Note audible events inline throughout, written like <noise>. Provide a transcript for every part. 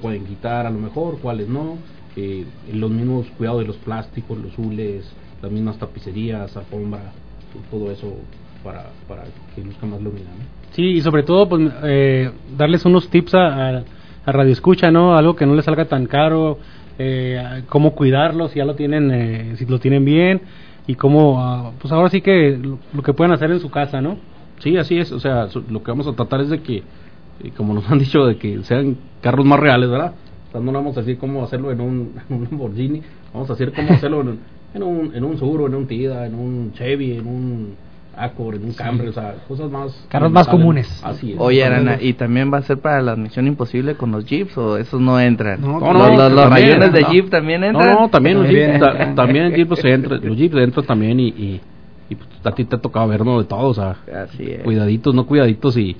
Pueden quitar a lo mejor, cuáles no. Eh, los mismos cuidados de los plásticos, los hules, las mismas tapicerías, alfombra, todo eso para, que luzca más. ¿no? Sí, y sobre todo, pues, eh, darles unos tips a, a, a Radio Escucha, ¿no? Algo que no les salga tan caro, eh, cómo cuidarlos, si ya lo tienen, eh, si lo tienen bien, y cómo, uh, pues ahora sí que lo, que pueden hacer en su casa, ¿no? Sí, así es, o sea, lo que vamos a tratar es de que, como nos <laughs> han dicho, de que sean carros más reales, ¿verdad? O sea, no vamos a decir cómo hacerlo en un, <laughs> en un Lamborghini, vamos a decir cómo hacerlo en, <laughs> en un, en un Suro, en un Tida, en un Chevy, en un Accord, en un Camry, sí. o sea, cosas más... Carros más comunes. Así es. Oye, Arana, ¿y también va a ser para la Misión Imposible con los Jeeps o esos no entran? No, no, no, los, los, los también, rayones de no. Jeep también entran. No, no, también los Jeeps, ta, también el Jeep se entra, los Jeeps entran también y, y, y pues, a ti te ha tocado verlo de todo, o sea, Así es. cuidaditos, no cuidaditos y, y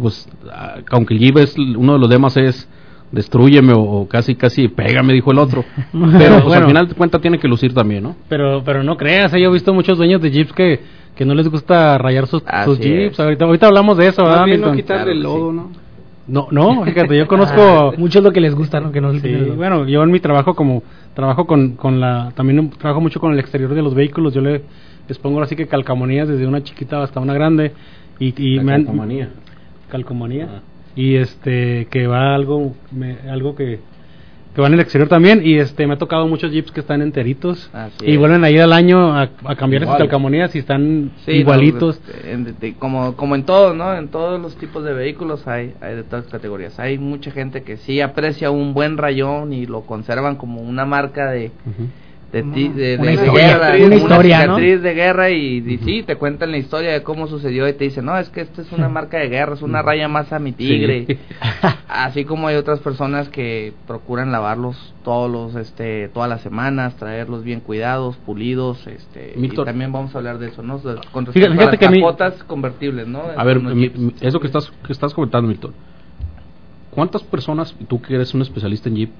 pues, ah, aunque el Jeep es, uno de los demás es destruyeme o, o, casi casi pégame dijo el otro <laughs> pero pues bueno, al final de cuentas tiene que lucir también no pero pero no creas ¿eh? yo he visto muchos dueños de jeeps que que no les gusta rayar sus, sus jeeps ahorita ahorita hablamos de eso ¿verdad? no quitarle el lodo no no, no, fíjate, yo conozco <laughs> ah, mucho es lo que les gusta, ¿no? Que no sí, bueno, yo en mi trabajo como trabajo con, con la también trabajo mucho con el exterior de los vehículos, yo le, les pongo así que calcamonías desde una chiquita hasta una grande y, y la me calcomanía. han calcomanía. Ah. y este que va algo me, algo que que van en el exterior también. Y este me ha tocado muchos jeeps que están enteritos. Así y es. vuelven a ir al año a, a cambiar sus calcamonías y están sí, igualitos. no, de, de, de, como como en todo no en todos los tipos de vehículos hay hay de todas categorías. Hay mucha gente que sí aprecia un buen rayón y lo conservan como una marca de uh -huh de, ti, de, una, de, historia, guerra, una, una historia, cicatriz ¿no? de guerra y, y, sí, te cuentan la historia de cómo sucedió y te dicen, no, es que esta es una marca de guerra, es una raya más a mi tigre. Sí. <laughs> Así como hay otras personas que procuran lavarlos todos los, este, todas las semanas, traerlos bien cuidados, pulidos, este, y también vamos a hablar de eso, ¿no? Con respecto fíjate, a las capotas mi... convertibles, ¿no? A ver, mi, eso que estás, que estás comentando, Milton. ¿Cuántas personas, tú que eres un especialista en Jeep,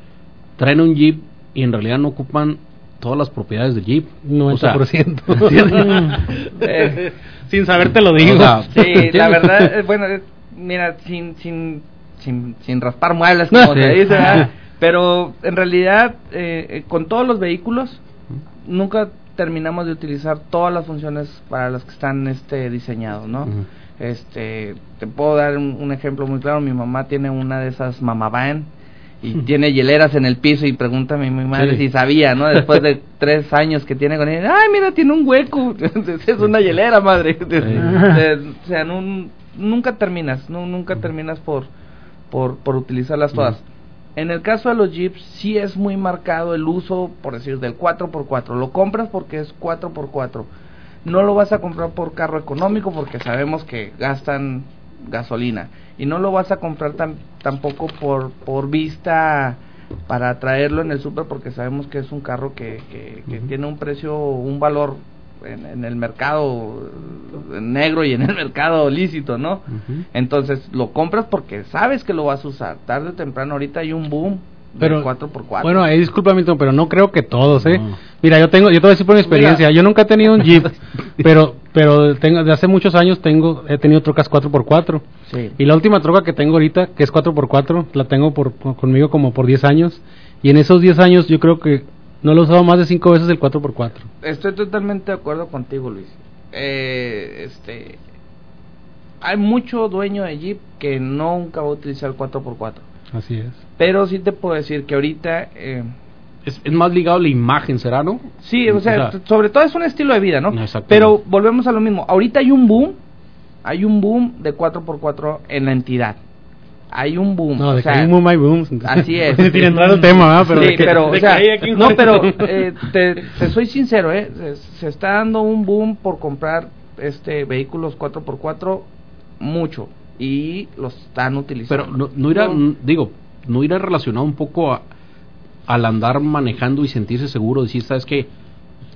traen un Jeep y en realidad no ocupan todas las propiedades del Jeep. 90%. O sea, <laughs> <laughs> eh, sin saber te lo digo. O sea, sí, la verdad, <laughs> eh, bueno, eh, mira, sin, sin, sin, sin raspar muebles, como se dice, ¿verdad? pero en realidad, eh, con todos los vehículos, nunca terminamos de utilizar todas las funciones para las que están este diseñados, ¿no? Uh -huh. Este, te puedo dar un, un, ejemplo muy claro, mi mamá tiene una de esas mamá van, y tiene hieleras en el piso y pregúntame mi madre sí. si sabía, ¿no? Después de <laughs> tres años que tiene con ella, ay, mira, tiene un hueco, <laughs> es una hielera, madre. Sí. <laughs> o sea, no, nunca terminas, no, nunca terminas por, por, por utilizarlas todas. En el caso de los Jeeps, sí es muy marcado el uso, por decir, del 4x4. Lo compras porque es 4x4. No lo vas a comprar por carro económico porque sabemos que gastan gasolina y no lo vas a comprar tan, tampoco por por vista para traerlo en el super porque sabemos que es un carro que, que, que uh -huh. tiene un precio un valor en, en, el mercado negro y en el mercado lícito no uh -huh. entonces lo compras porque sabes que lo vas a usar tarde o temprano ahorita hay un boom pero 4x4. bueno eh, disculpa Milton pero no creo que todos eh no. mira yo tengo yo te voy a decir por mi experiencia Mira. yo nunca he tenido un jeep <laughs> pero pero tengo de hace muchos años tengo he tenido trocas 4x4 sí. y la última troca que tengo ahorita que es 4x4 la tengo por conmigo como por 10 años. Y en esos 10 años yo creo que no lo he usado más de 5 veces el 4x4 estoy totalmente de acuerdo contigo Luis. Eh, este hay mucho dueño de jeep que nunca va a utilizar el 4x4 Así es. Pero sí te puedo decir que ahorita... Eh, es, es, más ligado a la imagen, ¿será, no? Sí, o sea, o sea, sobre todo es un estilo de vida, ¿no? Pero volvemos a lo mismo. Ahorita hay un boom, hay un boom de 4x4 en la entidad. Hay un boom. No, de o sea, que hay un boom, hay boom. Así es. <laughs> Sin entrar al tema, ¿eh? Pero, sí, que, pero o sea, no, pero <laughs> eh, te, te, soy sincero, ¿eh? Se, se, está dando un boom por comprar este vehículos 4x4 mucho y los están utilizando. Pero no, no irá, digo, no irá relacionado un poco a, al andar manejando y sentirse seguro, decir, ¿sabes qué?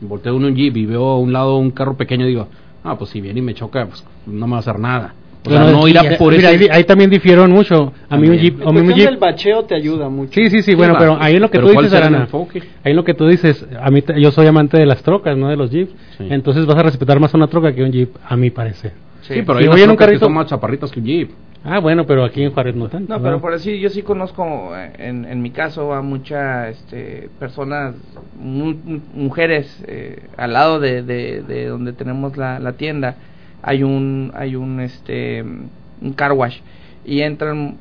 Volteo uno un jeep y veo a un lado un carro pequeño y digo, ah, pues si viene y me choca, pues no me va a hacer nada. O sea, Bueno, no ya- por mira, ese... ahí, ahí también difieron mucho. A mí un. Jeep, a mí un Jeep del bacheo te ayuda mucho. Sí, sí, sí, bueno, pero ahí en lo que tú ¿cuál dices, el Arana, enfoque? ahí en lo que tú dices, a mí te- yo soy amante de las trocas, no de los jeeps, Sí. entonces vas a respetar más una troca que un jeep, a mi parecer. Sí, pero hay unas trocas que carrito- son más chaparritas que un jeep. Ah, bueno, pero aquí en Juárez no tanto. No, pero por así yo sí conozco, eh, en, en mi caso, a muchas este, personas, mu- mu- mujeres, eh, al lado de, de, de donde tenemos la, la tienda, hay un, hay un, este, un car wash y entran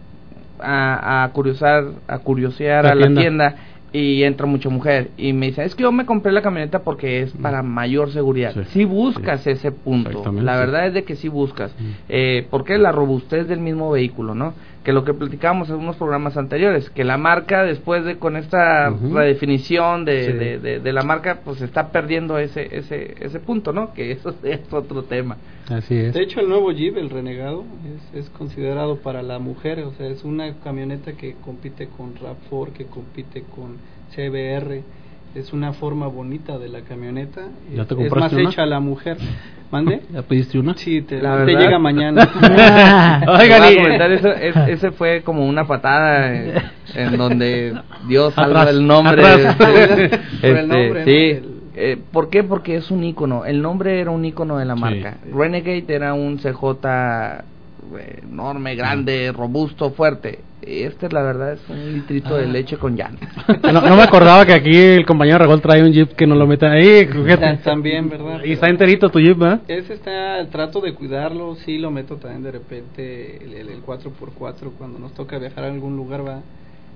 a, a curiosar, a curiosear La a la tienda. Y entra mucha mujer y me dice, es que yo me compré la camioneta porque es para mayor seguridad. Sí. Si buscas ese punto, la sí. verdad es de que sí buscas. Eh, porque la robustez del mismo vehículo, ¿no? Que lo que platicábamos en unos programas anteriores, que la marca después de con esta redefinición de, Sí. de, de- de la marca, pues está perdiendo ese ese ese punto, ¿no? Que eso <laughs> es otro tema. Así es. De hecho, el nuevo Jeep, el Renegado, es, es considerado para la mujer. O sea, es una camioneta que compite con RAV4, que compite con CBR. Es una forma bonita de la camioneta. ¿Ya Es- más una? hecha a la mujer. ¿Mande? <laughs> ¿Ya pediste una? Sí, te, La te verdad- llega mañana. <laughs> <laughs> Oigan, y- comentar eso, es- ese fue como una patada en donde Dios salva el nombre. atrás. este, Por el nombre, ¿no? sí. El- Eh, ¿Por qué? Porque es un icono. El nombre era un icono de la Sí. marca. Renegade era un CJ enorme, grande, robusto, fuerte. Este, la verdad, es un litrito de leche con llantas. No, no me acordaba que aquí el compañero Ragol trae un jeep que no lo meta ahí. También, ¿verdad? Y está enterito tu jeep, ¿verdad? Ese está, trato de cuidarlo, sí lo meto también de repente el, el, el 4x4 cuando nos toca viajar a algún lugar, va.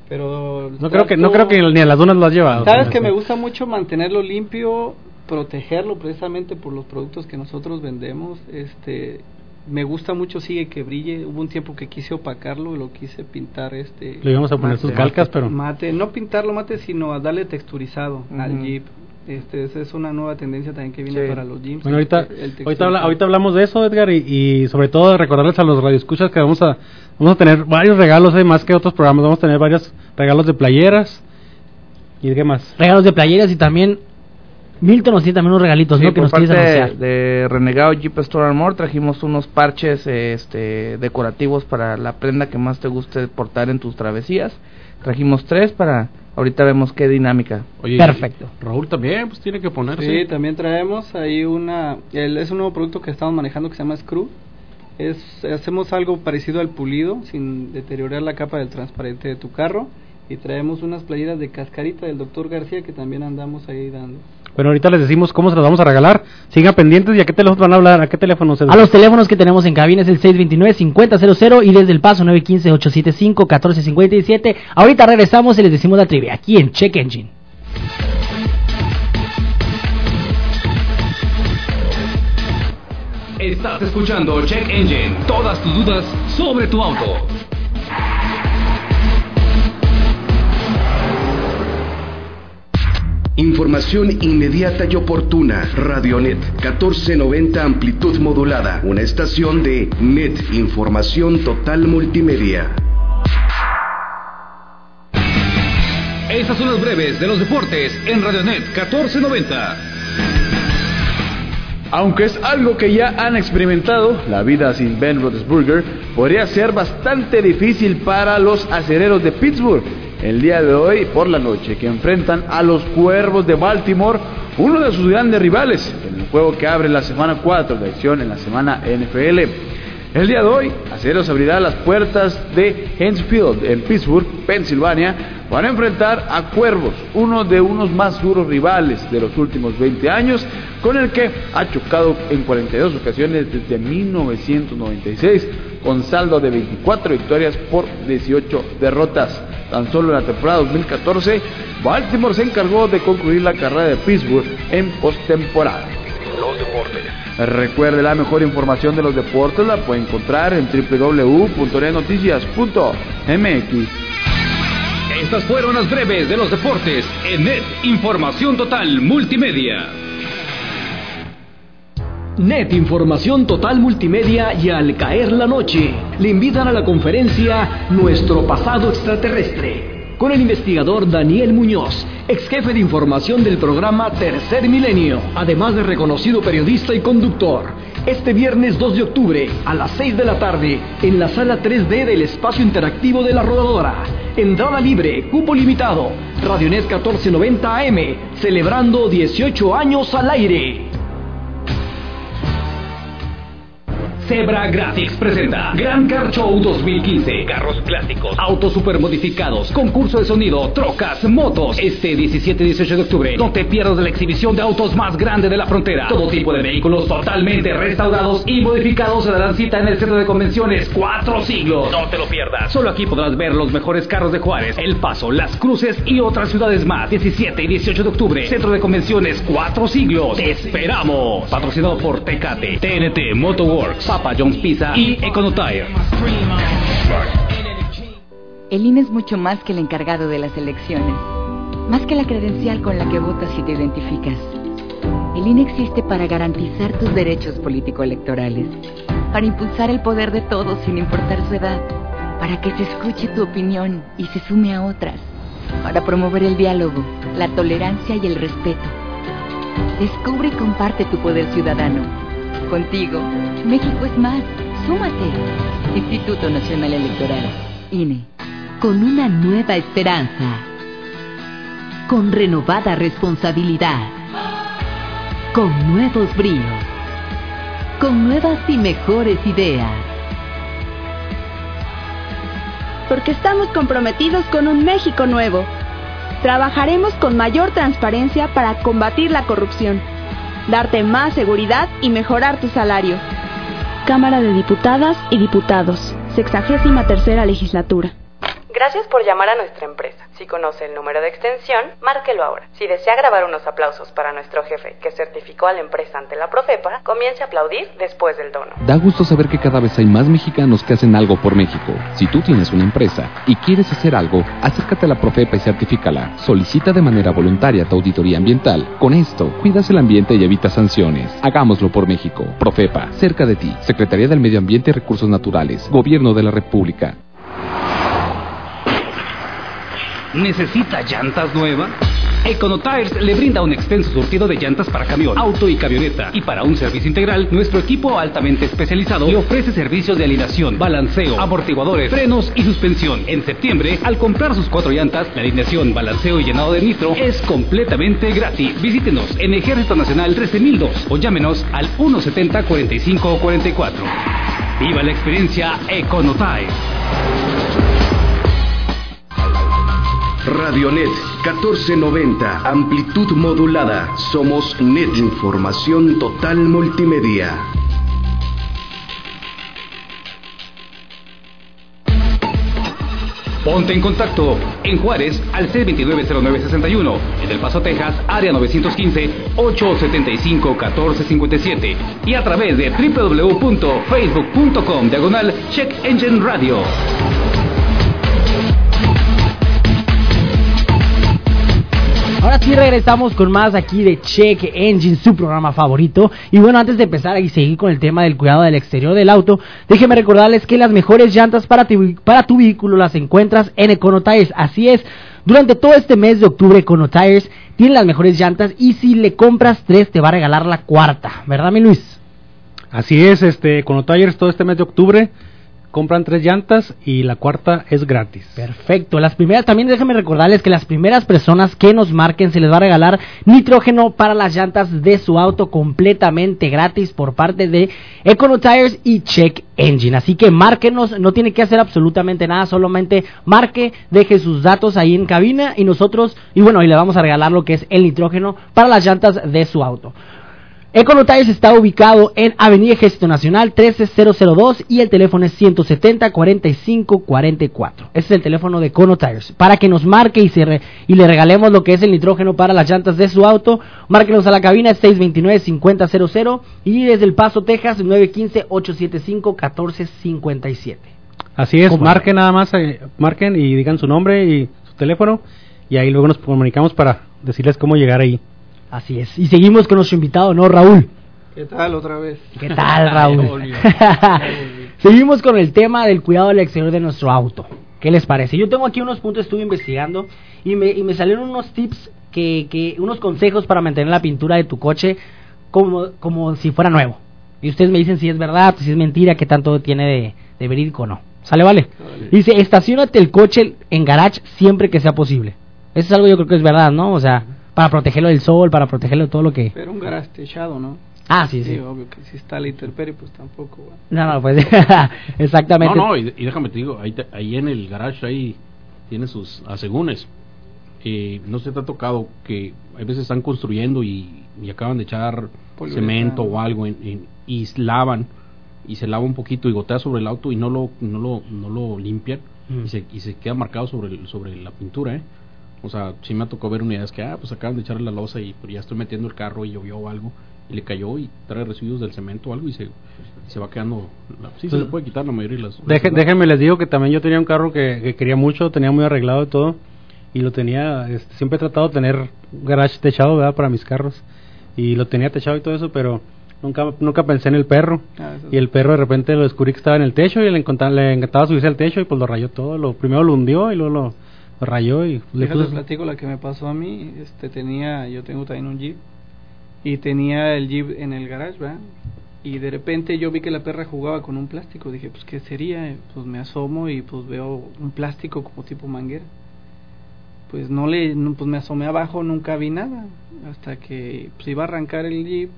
Pero No creo que no creo que ni a las dunas lo has llevado. Sabes que me gusta mucho mantenerlo limpio, protegerlo precisamente por los productos que nosotros vendemos. Este, me gusta mucho sigue que brille. Hubo un tiempo que quise opacarlo, lo quise pintar este Le íbamos a poner sus Mate. calcas, pero mate, no pintarlo mate, sino a darle texturizado al. Jeep. Este, esa es una nueva tendencia también que viene Sí. para los Jeeps. Bueno, ahorita, ahorita, habla- ahorita hablamos de eso, Edgar, y, y sobre todo recordarles a los radioescuchas que vamos a, vamos a tener varios regalos, eh, más que otros programas, vamos a tener varios regalos de playeras. ¿Y de qué más? Regalos de playeras y también Milton nos tiene también unos regalitos, Sí, ¿no? Que nos quieres anunciar. de Renegado Jeep Store and More trajimos unos parches este, decorativos para la prenda que más te guste portar en tus travesías. Trajimos tres para ahorita vemos qué dinámica. Oye, Perfecto. Raúl también, pues tiene que ponerse. Sí, también traemos ahí una, el- es un nuevo producto que estamos manejando que se llama Screw. Es, hacemos algo parecido al pulido sin deteriorar la capa del transparente de tu carro y traemos unas playeras de cascarita del doctor García que también andamos ahí dando. Bueno, ahorita les decimos cómo se los vamos a regalar. Sigan pendientes y a qué teléfono van a hablar, a qué teléfono se A los teléfonos que tenemos en cabina es el 629-5000 y desde el paso 915-875-1457. Ahorita regresamos y les decimos la trivia aquí en Check Engine. Estás escuchando Check Engine. Todas tus dudas sobre tu auto. Información inmediata y oportuna. Radionet 1490 amplitud modulada. Una estación de Net Información Total Multimedia. Estas son las breves de los deportes en Radionet 1490. Aunque es algo que ya han experimentado, la vida sin Ben Roethlisberger podría ser bastante difícil para los acereros de Pittsburgh el día de hoy por la noche, que enfrentan a los Cuervos de Baltimore, uno de sus grandes rivales, en el juego que abre la semana 4 de acción en la semana NFL. El día de hoy, Acereros abrirá las puertas de Heinz Field en Pittsburgh, Pensilvania, para enfrentar a Cuervos, uno de unos más duros rivales de los últimos 20 años, con el que ha chocado en 42 ocasiones desde 1996, con saldo de 24 victorias por 18 derrotas. Tan solo en la temporada 2014, Baltimore se encargó de concluir la carrera de Pittsburgh en postemporada. Recuerde la mejor información de los deportes la puede encontrar en www.noticias.mx. Estas fueron las breves de los deportes en Net Información Total Multimedia. Net Información Total Multimedia y Al Caer la Noche le invitan a la conferencia Nuestro Pasado Extraterrestre con el investigador Daniel Muñoz, ex jefe de información del programa Tercer Milenio, además de reconocido periodista y conductor. Este viernes 2 de octubre a las 6 de la tarde en la sala 3D del espacio interactivo de la rodadora. Entrada libre, cupo limitado. Radionet 1490 AM, celebrando 18 años al aire. Zebra Graphics presenta Gran Car Show 2015. Carros clásicos, autos super modificados, concurso de sonido, trocas, motos. Este 17 y 18 de octubre, no te pierdas la exhibición de autos más grande de la frontera. Todo tipo de vehículos totalmente restaurados y modificados se darán cita en el centro de convenciones Cuatro Siglos. No te lo pierdas. Solo aquí podrás ver los mejores carros de Juárez, El Paso, Las Cruces y otras ciudades más. 17 y 18 de octubre, centro de convenciones Cuatro Siglos. Te esperamos. Patrocinado por Tecate, TNT Motorworks, Papa John's Pizza y Econotire. El INE es mucho más que el encargado de las elecciones, más que la credencial con la que votas y te identificas. El INE existe para garantizar tus derechos político-electorales, para impulsar el poder de todos sin importar su edad, para que se escuche tu opinión y se sume a otras, para promover el diálogo, la tolerancia y el respeto. Descubre y comparte tu poder ciudadano. Contigo, México es más. Súmate. Instituto Nacional Electoral, INE. con una nueva esperanza, con renovada responsabilidad, con nuevos bríos, con nuevas y mejores ideas. Porque estamos comprometidos con un México nuevo. Trabajaremos con mayor transparencia para combatir la corrupción, darte más seguridad y mejorar tu salario. Cámara de Diputadas y Diputados, sexagésima tercera legislatura. Gracias por llamar a nuestra empresa. Si conoce el número de extensión, márquelo ahora. Si desea grabar unos aplausos para nuestro jefe que certificó a la empresa ante la Profepa, comience a aplaudir después del dono. Da gusto saber que cada vez hay más mexicanos que hacen algo por México. Si tú tienes una empresa y quieres hacer algo, acércate a la Profepa y certifícala. Solicita de manera voluntaria tu auditoría ambiental. Con esto, cuidas el ambiente y evitas sanciones. Hagámoslo por México. Profepa, cerca de ti. Secretaría del Medio Ambiente y Recursos Naturales. Gobierno de la República. ¿Necesita llantas nuevas? Econotires le brinda un extenso surtido de llantas para camión, auto y camioneta. Y para un servicio integral, nuestro equipo altamente especializado le ofrece servicios de alineación, balanceo, amortiguadores, frenos y suspensión. En septiembre, al comprar sus cuatro llantas, la alineación, balanceo y llenado de nitro es completamente gratis. Visítenos en Ejército Nacional 13002 o llámenos al 170 45 44. Viva la experiencia Econotires. Radionet 1490, amplitud modulada. Somos Net Información Total Multimedia. Ponte en contacto en Juárez al 629-0961, en El Paso, Texas, área 915-875-1457 y a través de www.facebook.com diagonal Check Engine Radio. Ahora sí regresamos con más aquí de Check Engine, su programa favorito. Y bueno, antes de empezar y seguir con el tema del cuidado del exterior del auto, déjenme recordarles que las mejores llantas para tu, para tu vehículo las encuentras en Econotires. Así es, durante todo este mes de octubre Econotires tiene las mejores llantas y si le compras tres te va a regalar la cuarta, ¿verdad mi Luis? Así es, este, con Tires todo este mes de octubre compran tres llantas y la cuarta es gratis. Perfecto. Las primeras, también déjenme recordarles que las primeras personas que nos marquen se les va a regalar nitrógeno para las llantas de su auto completamente gratis por parte de Econotires y Check Engine. Así que márquenos, no tiene que hacer absolutamente nada, solamente marque, deje sus datos ahí en cabina y nosotros, y bueno, y le vamos a regalar lo que es el nitrógeno para las llantas de su auto. Econotires está ubicado en Avenida Ejército Nacional 13002 y el teléfono es 170 45 44. Ese es el teléfono de Econotires. Para que nos marque y, se re- y le regalemos lo que es el nitrógeno para las llantas de su auto, márquenos a la cabina 629-5000 y desde El Paso, Texas 915-875-1457. Así es, marquen nada más, eh, marquen y digan su nombre y su teléfono y ahí luego nos comunicamos para decirles cómo llegar ahí. Así es. Y seguimos con nuestro invitado, ¿no, Raúl? ¿Qué tal otra vez? ¿Qué tal, <laughs> Raúl? Seguimos con el tema del cuidado del exterior de nuestro auto. ¿Qué les parece? Yo tengo aquí unos puntos, estuve investigando y me, y me salieron unos tips, que, que unos consejos para mantener la pintura de tu coche como, como si fuera nuevo. Y ustedes me dicen si es verdad, si es mentira, qué tanto tiene de, de verídico o no. ¿Sale, vale? Dice, estacionate el coche en garage siempre que sea posible. Eso es algo yo creo que es verdad, ¿no? O sea, para protegerlo del sol, para protegerlo de todo lo que... Pero un garage techado, ¿no? Ah, sí, sí. obvio que si está la intemperie, pues tampoco. bueno. No, no, pues <laughs> exactamente. No, no, y, y déjame te digo, ahí, te- ahí en el garage ahí tiene sus asegúnes. Eh, no se te ha tocado que a veces están construyendo y, y acaban de echar Poliuretano. cemento o algo en- en- y lavan y se lava un poquito y gotea sobre el auto y no lo no lo, no lo limpian Mm. y, se, y se queda marcado sobre el- sobre la pintura, ¿eh? O sea, sí me ha tocado ver unidades que, ah, pues acaban de echarle la losa y pero ya estoy metiendo el carro y llovió o algo y le cayó y trae residuos del cemento o algo y se, se va quedando... la- sí, se le puede quitar la mayoría de las... Deje- déjenme les digo que también yo tenía un carro que, que quería mucho, tenía muy arreglado y todo, y lo tenía, este, siempre he tratado de tener garage techado, ¿verdad? Para mis carros, y lo tenía techado y todo eso, pero nunca nunca pensé en el perro, Ah, y el perro de repente lo descubrí que estaba en el techo y le encantaba, le encantaba subirse al techo y pues lo rayó todo, lo primero lo hundió y luego lo rayó y le Déjate puso... platico la que me pasó a mí. Este tenía, yo tengo también un Jeep y tenía el Jeep en el garage, ¿verdad? Y de repente yo vi que la perra jugaba con un plástico. Dije, pues qué sería. Pues me asomo y pues veo un plástico como tipo manguera. Pues no le, no, pues me asomé abajo, nunca vi nada hasta que pues iba a arrancar el Jeep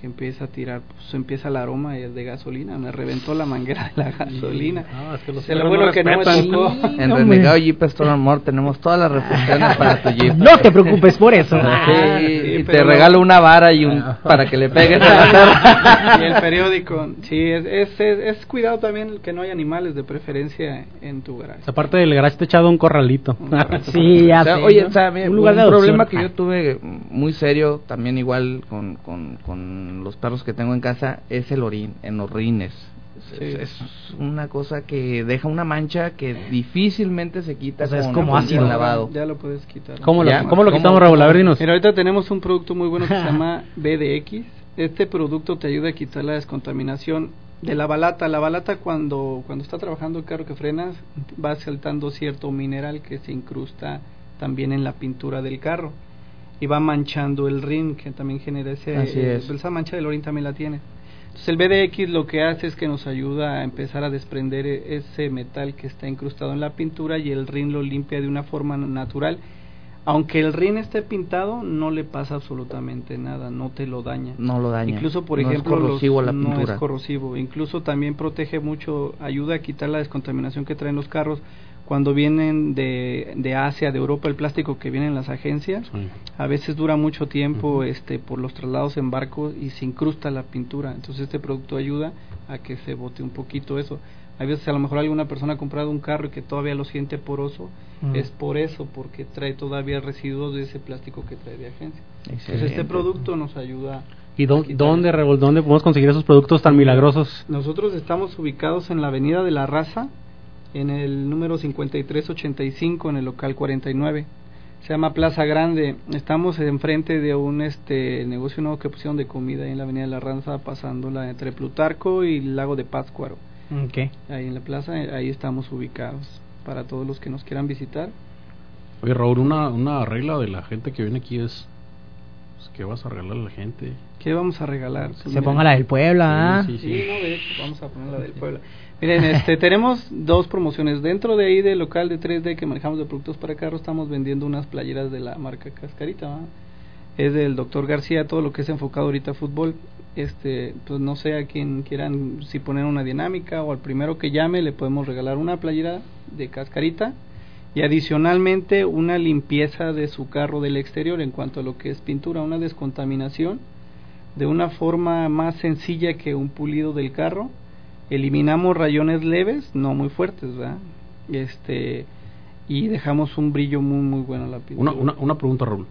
que empieza a tirar, pues empieza el aroma de gasolina, me reventó la manguera de la gasolina. No, es que los Se lo perros bueno no que no me tocó. En Renegado Jeep Store Amor tenemos todas las refacciones para tu Jeep. No te preocupes por eso. Sí, sí, y te pero no. regalo una vara y un para que le pegues a la <laughs> y el periódico. Sí, es, es, es, es cuidado también que no haya animales de preferencia en tu garage. Aparte del garage techado, un corralito. <laughs> Sí, ya O sea, sé, oye, ¿no? o sea, mira, un un, lugar de adopción. problema que yo tuve muy serio, también igual con, con, con los perros que tengo en casa, es el orín, en los rines. Es, Sí. es- es una cosa que deja una mancha que difícilmente se quita O sea, es como ácido. lavado. Ya lo puedes quitar. ¿Cómo lo, cómo lo ¿cómo? quitamos, Raúl? A ver, dinos. Mira, ahorita tenemos un producto muy bueno que se <laughs> llama BDX. Este producto te ayuda a quitar la descontaminación de la balata. La balata cuando, cuando está trabajando el carro que frenas va saltando cierto mineral que se incrusta también en la pintura del carro y va manchando el rin que también genera ese, Así es. esa mancha del orín también la tiene. Entonces el BDX lo que hace es que nos ayuda a empezar a desprender e- ese metal que está incrustado en la pintura y el rin lo limpia de una forma natural. Aunque el rin esté pintado, no le pasa absolutamente nada, no te lo daña. No lo daña. Incluso, por No es ejemplo, los- corrosivo la no pintura. es corrosivo. Incluso también protege mucho, ayuda a quitar la descontaminación que traen los carros cuando vienen de, de Asia, de Europa, el plástico que viene en las agencias. Sí. A veces dura mucho tiempo este por los traslados en barco y se incrusta la pintura. Entonces este producto ayuda a que se bote un poquito eso. Hay veces a lo mejor alguna persona ha comprado un carro y que todavía lo siente poroso. Es por eso, porque trae todavía residuos de ese plástico que trae de agencia. Entonces este producto nos ayuda ¿Y a dónde. Raúl, dónde podemos conseguir esos productos tan milagrosos? Nosotros estamos ubicados en la Avenida de la Raza, en el número 5385, en el local 49. Se llama Plaza Grande. Estamos enfrente de un este negocio nuevo que pusieron de comida ahí en la Avenida de la Raza, pasándola entre Plutarco y el Lago de Pátzcuaro. Ok. Ahí en la plaza, ahí estamos ubicados. Para todos los que nos quieran visitar. Oye, Raúl, una, una regla de la gente que viene aquí es... pues, ¿Qué vas a regalar a la gente? ¿Qué vamos a regalar? Pues Se ponga la del Puebla, ¿ah? Sí, sí, Sí, no, de hecho, vamos a poner la del Puebla. Miren, este, tenemos dos promociones. Dentro de ahí del local de 3D que manejamos de productos para carros, estamos vendiendo unas playeras de la marca Cascarita. Es del doctor García, todo lo que es enfocado ahorita a fútbol. Este, pues no sé a quien quieran, si poner una dinámica o al primero que llame, le podemos regalar una playera de Cascarita y adicionalmente una limpieza de su carro del exterior en cuanto a lo que es pintura, una descontaminación de una forma más sencilla que un pulido del carro. Eliminamos rayones leves, no muy fuertes, ¿verdad? Este y dejamos un brillo muy muy bueno a la pintura. Una, una, una pregunta, Raúl.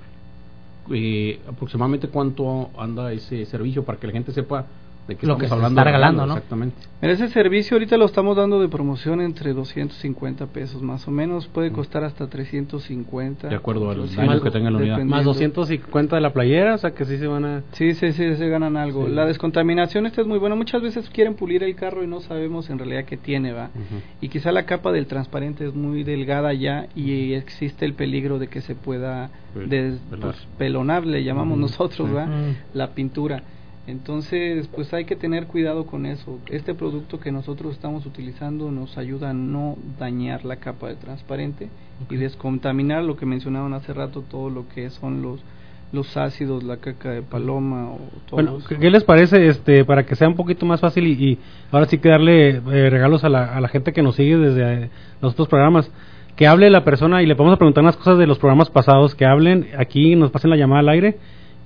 Eh, aproximadamente cuánto anda ese servicio para que la gente sepa de qué Lo estamos que se hablando. está regalando, ¿no? Exactamente. En ese servicio ahorita lo estamos dando de promoción entre 250 pesos más o menos, puede costar hasta 350. De acuerdo al Sí, daño más- que tenga la unidad. Más 250 de la playera, o sea que sí se van a... Sí, sí, sí, se ganan algo. Sí. La descontaminación esta es muy buena. Muchas veces quieren pulir el carro y no sabemos en realidad qué tiene, ¿va? Ujú. Y quizá la capa del transparente es muy delgada ya y existe el peligro de que se pueda Pel- des- pelar. pues, le llamamos Ujú, nosotros, sí. ¿va? Mm. La pintura. Entonces, pues hay que tener cuidado con eso. Este producto que nosotros estamos utilizando nos ayuda a no dañar la capa de transparente y descontaminar lo que mencionaban hace rato, todo lo que son los los ácidos, la caca de paloma o todo Bueno, eso. ¿qué les parece este para que sea un poquito más fácil y, y ahora sí que darle eh, regalos a la, a la gente que nos sigue desde eh, los otros programas? Que hable la persona y le podemos preguntar unas cosas de los programas pasados, que hablen aquí, nos pasen la llamada al aire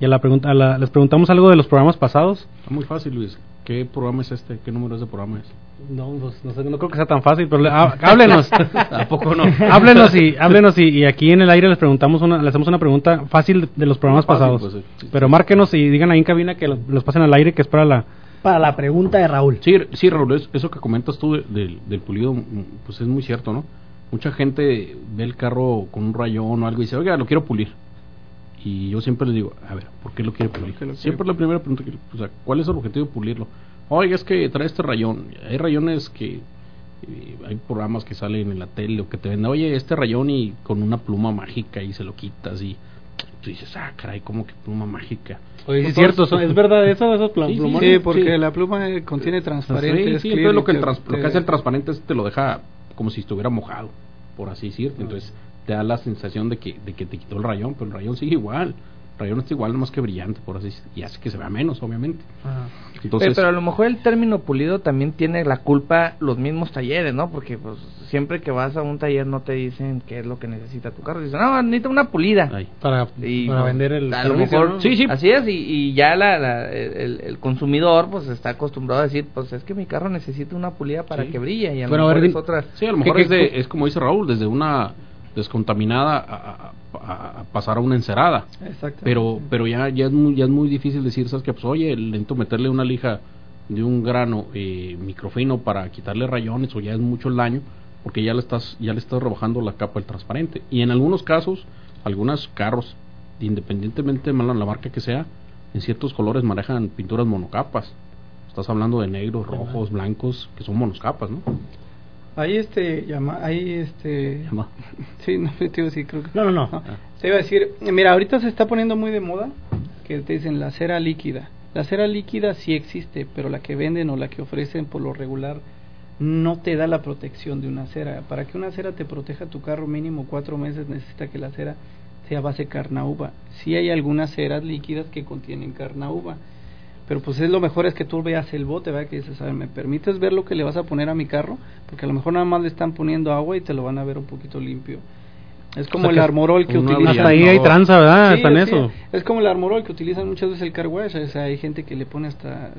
y a la pregunta, a la- les preguntamos algo de los programas pasados. Está muy fácil, Luis. ¿Qué programa es este? ¿Qué número es de programa es? No, pues, no, sé, no creo que sea tan fácil, pero le- há- <laughs> háblenos. <laughs> Tampoco no. <laughs> háblenos y háblenos y, y aquí en el aire les preguntamos una, le hacemos una pregunta fácil de, de los programas Fácil, pasados. pues, sí, sí, pero márquenos y digan ahí en cabina que lo- los pasen al aire, que es para la Para la pregunta de Raúl. Sí, sí, Raúl, es- eso que comentas tú de- del, del pulido, pues es muy cierto, ¿no? Mucha gente ve el carro con un rayón o algo y dice, oiga, lo quiero pulir. Y yo siempre les digo, a ver, ¿por qué lo quiere pulir? qué lo quiere siempre la primera pregunta, que, o sea, ¿cuál es el objetivo de pulirlo? Oiga, es que trae este rayón. Hay rayones que, eh, hay programas que salen en la tele o que te venden, oye, este rayón y con una pluma mágica y se lo quitas y tú dices, ah, caray, ¿cómo que pluma mágica? Oye, es cierto, son- ¿es verdad eso, esos pl- Sí, sí, plumones? Sí, porque sí. la pluma contiene transparente. Sí, entonces lo y que, el trans- lo que hace el transparente es te lo deja como si estuviera mojado, por así decirte. Entonces te da la sensación de que, de que te quitó el rayón, pero el rayón sigue igual. El rayón está igual, más que brillante, por así decirlo. Y hace que se vea menos, obviamente. Entonces, pero a lo mejor el término pulido también tiene la culpa los mismos talleres, ¿no? Porque pues siempre que vas a un taller no te dicen qué es lo que necesita tu carro. Dicen, no, necesita una pulida. ahí. Para, Y, para pues, vender el a lo mejor ¿no? Sí, sí. así es y, y ya la, la- el, el consumidor pues está acostumbrado a decir pues es que mi carro necesita una pulida para Sí. que brille y a lo Bueno, a mejor ver, es otra Sí, a lo mejor ¿Qué- es, de- es como dice Raúl, desde una descontaminada a, a- a- a pasar a una encerada. Exacto. Pero pero ya ya es muy, ya es muy difícil decir, ¿sabes qué? Pues oye, lento meterle una lija de un grano eh, microfino para quitarle rayones o ya es mucho el daño porque ya le estás ya le estás rebajando la capa del transparente. Y en algunos casos, algunos carros, independientemente de la marca que sea, en ciertos colores manejan pinturas monocapas. Estás hablando de negros, rojos, blancos, que son monocapas, ¿no? Ahí este, llama, ahí este... Llama. <laughs> Sí, no, <laughs> te iba a decir, creo que... No, no, no. Ah. Te iba a decir, mira, ahorita se está poniendo muy de moda que te dicen la cera líquida. La cera líquida sí existe, pero la que venden o la que ofrecen por lo regular no te da la protección de una cera. Para que una cera te proteja tu carro mínimo cuatro meses necesita que la cera sea base carnauba. Sí hay algunas ceras líquidas que contienen carnauba, pero pues es lo mejor es que tú veas el bote, ¿verdad? Que dices, a ver, ¿me permites ver lo que le vas a poner a mi carro? Porque a lo mejor nada más le están poniendo agua y te lo van a ver un poquito limpio. Es como sea el armorol que una utilizan. Hasta ahí hay tranza, ¿verdad? Está en sí, eso. Es como el armorol que utilizan muchas veces el car wash, o sea, hay gente que le pone hasta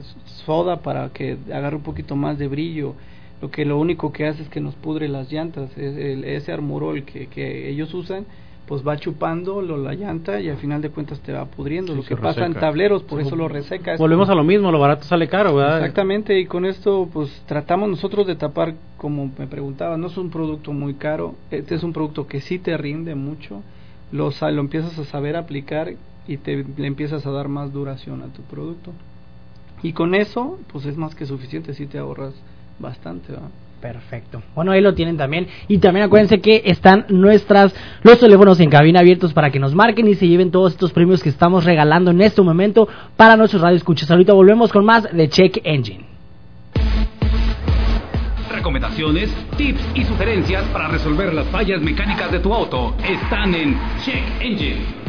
soda para que agarre un poquito más de brillo. Lo que lo único que hace es que nos pudre las llantas. Es el- ese armorol que, que ellos usan, pues va chupando lo, la llanta y al final de cuentas te va pudriendo. Sí, lo que pasa en tableros, por eso lo reseca. Es Volvemos a lo mismo, lo barato sale caro, ¿verdad? Exactamente, y con esto pues tratamos nosotros de tapar, como me preguntaba, no es un producto muy caro, este es un producto que sí te rinde mucho, lo, lo empiezas a saber aplicar y te le empiezas a dar más duración a tu producto. Y con eso, pues es más que suficiente, si te ahorras bastante. ¿verdad? Perfecto. Bueno, ahí lo tienen también. Y también acuérdense que están nuestras los teléfonos en cabina abiertos para que nos marquen y se lleven todos estos premios que estamos regalando en este momento para nuestros radioescuchas. Ahorita volvemos con más de Check Engine. Recomendaciones, tips y sugerencias para resolver las fallas mecánicas de tu auto están en Check Engine.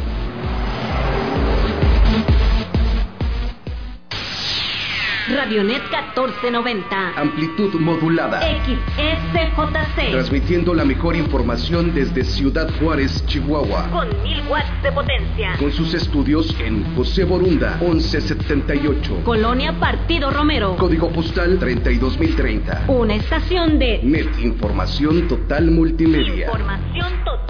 Radionet 1490. Amplitud modulada. XSJC. Transmitiendo la mejor información desde Ciudad Juárez, Chihuahua. Con 1000 watts de potencia. Con sus estudios en José Borunda, 1178. Colonia Partido Romero. Código postal 32030. Una estación de Net Información Total Multimedia. información total.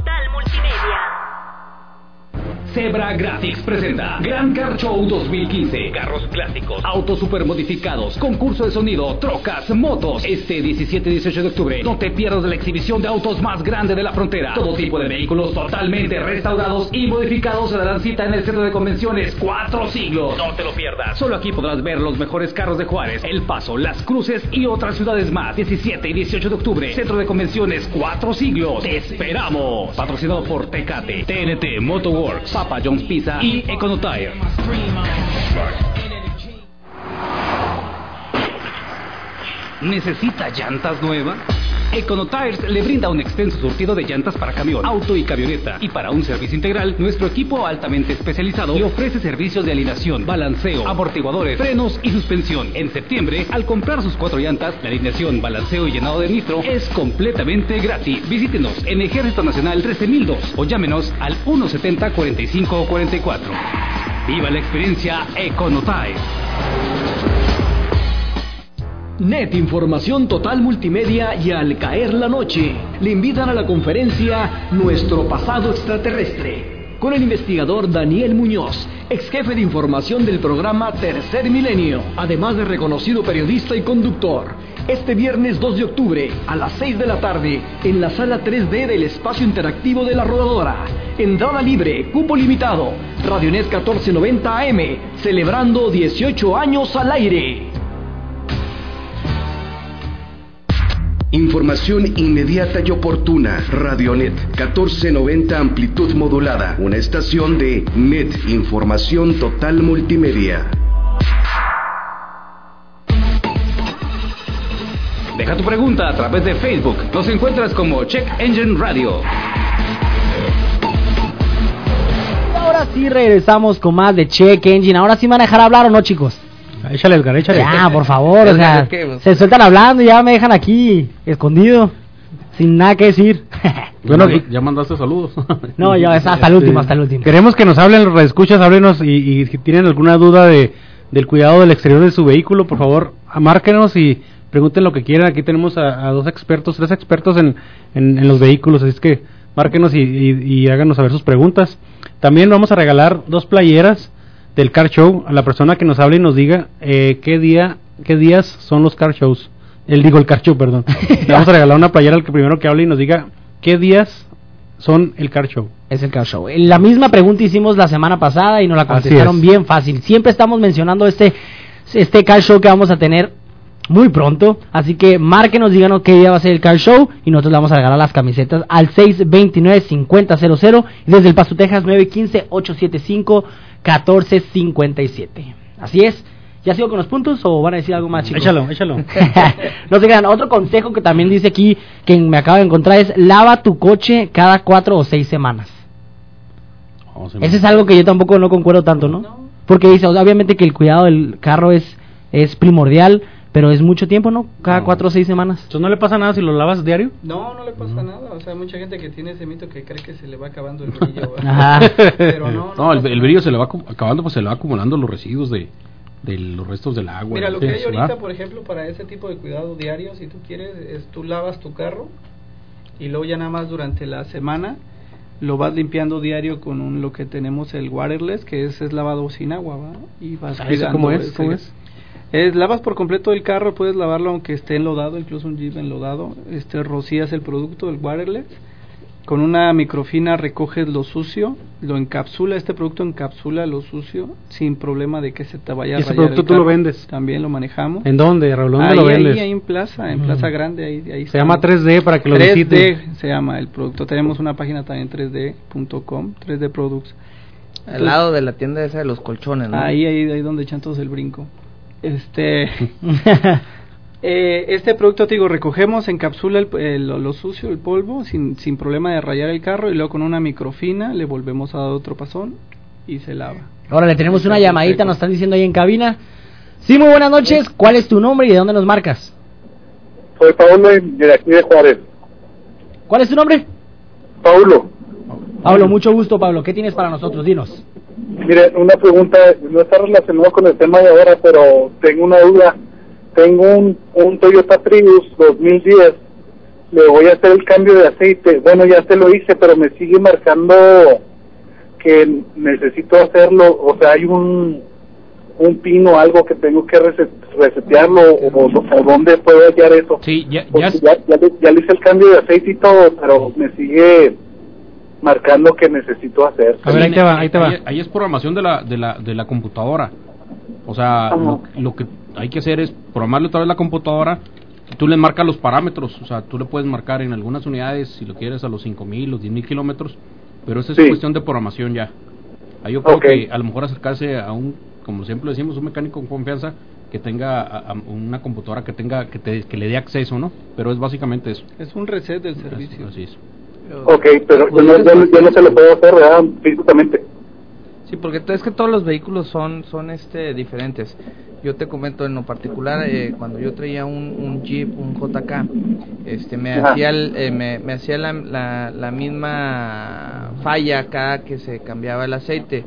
Zebra Graphics presenta Gran Car Show 2015. Carros clásicos, autos super modificados, concurso de sonido, trocas, motos. Este 17 y 18 de octubre, no te pierdas la exhibición de autos más grande de la frontera. Todo tipo de vehículos totalmente restaurados y modificados se darán cita en el centro de convenciones Cuatro Siglos. No te lo pierdas. Solo aquí podrás ver los mejores carros de Juárez, El Paso, Las Cruces y otras ciudades más. 17 y 18 de octubre, centro de convenciones Cuatro Siglos. Te esperamos. Patrocinado por Tecate, TNT, Motorworks, Papa John's Pizza y Econotire. ¿Necesita llantas nuevas? Econotires le brinda un extenso surtido de llantas para camión, auto y camioneta. Y para un servicio integral, nuestro equipo altamente especializado le ofrece servicios de alineación, balanceo, amortiguadores, frenos y suspensión. En septiembre, al comprar sus cuatro llantas, la alineación, balanceo y llenado de nitro es completamente gratis. Visítenos en Ejército Nacional 13002 o llámenos al 170 45 44. Viva la experiencia Econotires. Net Información Total Multimedia y Al Caer la Noche le invitan a la conferencia Nuestro Pasado Extraterrestre con el investigador Daniel Muñoz, ex jefe de información del programa Tercer Milenio, además de reconocido periodista y conductor. Este viernes 2 de octubre a las 6 de la tarde en la sala 3D del espacio interactivo de la rodadora. Entrada libre, cupo limitado. Radionet 1490 AM, celebrando 18 años al aire. Información inmediata y oportuna. Radionet 1490 amplitud modulada. Una estación de Net Información Total Multimedia. Deja tu pregunta a través de Facebook. Nos encuentras como Check Engine Radio. Ahora sí regresamos con más de Check Engine. Ahora sí me van a dejar hablar o no, chicos. Échale, Edgar, échale. Ya, por favor, o sea, se sueltan hablando y ya me dejan aquí, escondido, sin nada que decir. <laughs> Bueno, ya mandaste saludos. <laughs> No, ya es hasta el último, hasta el último. Queremos que nos hablen los escuchas, háblenos y, y si tienen alguna duda de del cuidado del exterior de su vehículo, por favor, márquenos y pregunten lo que quieran. Aquí tenemos a, a dos expertos, tres expertos en, en, en los vehículos, así es que márquenos y, y, y háganos saber sus preguntas. También vamos a regalar dos playeras del car show a la persona que nos hable y nos diga eh, qué día qué días son los car shows él digo el car show perdón <laughs> le vamos a regalar una playera al que primero que hable y nos diga qué días son el car show Es el car show. La misma pregunta hicimos la semana pasada y nos la contestaron es. bien fácil. Siempre estamos mencionando este, este car show que vamos a tener muy pronto. Así que márquenos, díganos qué día va a ser el car show y nosotros le vamos a regalar las camisetas al 629-5000 y desde El Paso, Texas 915-875-1457. Así es. ¿Ya sigo con los puntos o van a decir algo más, chicos? échalo échalo <laughs> no se crean. Otro consejo que también dice aquí, que me acabo de encontrar, es lava tu coche cada cuatro o seis semanas. Ese es algo que yo tampoco no concuerdo tanto, ¿no? Porque dice, o sea, obviamente que el cuidado del carro es, es primordial, pero es mucho tiempo, ¿no? Cada cuatro o seis semanas. Entonces no le pasa nada si lo lavas diario. No, no le pasa nada. O sea, hay mucha gente que tiene ese mito que cree que se le va acabando el <laughs> brillo. Pero no, No, el, el brillo se le va acabando, pues se le va acumulando los residuos de, de los restos del agua. Mira, lo que hay ahorita, ¿verdad? por ejemplo, para ese tipo de cuidado diario, si tú quieres, es tú lavas tu carro y luego ya nada más durante la semana lo vas limpiando diario con un, lo que tenemos el waterless, que es, es lavado sin agua, ¿va? Y vas Ah, ¿ese cuidando cómo es? ¿Cómo es? Es, lavas por completo el carro, puedes lavarlo aunque esté enlodado, incluso un Jeep enlodado. Este, rocías el producto, el waterless. Con una microfina recoges lo sucio, lo encapsula, este producto encapsula lo sucio sin problema de que se te vaya a ¿Y ese rayar el producto tú lo vendes? También lo manejamos. ¿En dónde, Raúl? ¿Dónde ahí, lo ahí, vendes? ahí en Plaza, en Mm. Plaza Grande, ahí, ahí Se llama 3D para que lo 3D visiten. se llama el producto. Tenemos una página también 3D.com, 3D Products. Al lado de la tienda esa de los colchones, ¿no? Ahí, ahí, ahí donde echan todos el brinco. Este, <laughs> eh, este producto, te digo, recogemos, encapsula el, el- lo, lo sucio, el polvo, sin, sin problema de rayar el carro y luego con una microfina le volvemos a dar otro pasón y se lava. Ahora le tenemos una llamadita, nos están diciendo ahí en cabina. Sí, muy buenas noches. ¿Cuál es tu nombre y de dónde nos marcas? Soy Paulo de aquí de Juárez. ¿Cuál es tu nombre? Paulo, Pablo, mucho gusto, Pablo. ¿Qué tienes para nosotros? Dinos. Mire, una pregunta, no está relacionada con el tema de ahora, pero tengo una duda. Tengo un, un Toyota Prius 2010, le voy a hacer el cambio de aceite. Bueno, ya se lo hice, pero me sigue marcando que necesito hacerlo, o sea, hay un un pin o algo que tengo que reset- resetearlo o, o dónde puedo hallar eso. Sí, ya, ya, ya, ya le, ya le hice el cambio de aceite y todo, pero me sigue marcando que necesito hacer. A ver, ahí te va, ahí te va. Ahí, ahí es programación de la, de la, de la computadora. O sea, lo, lo que hay que hacer es programarle otra vez la computadora. Tú le marcas los parámetros. O sea, tú le puedes marcar en algunas unidades, si lo quieres, a los 5000, los 10000 kilómetros. Pero esa es Sí. cuestión de programación ya. Ahí yo creo que a lo mejor acercarse a un, como siempre decimos, un mecánico con confianza que tenga a- a una computadora que tenga que, te- que le dé acceso, ¿no? Pero es básicamente eso. Es un reset del servicio. Así es. Ok, pero yo no, yo, no- yo no se lo puedo hacer, ¿verdad? Físicamente. Sí, porque es que todos los vehículos son son este diferentes. Yo te comento en lo particular eh, cuando yo traía un, un Jeep, un JK, este me Ajá. hacía el- eh, me, me hacía la, la, la misma falla acá que se cambiaba el aceite.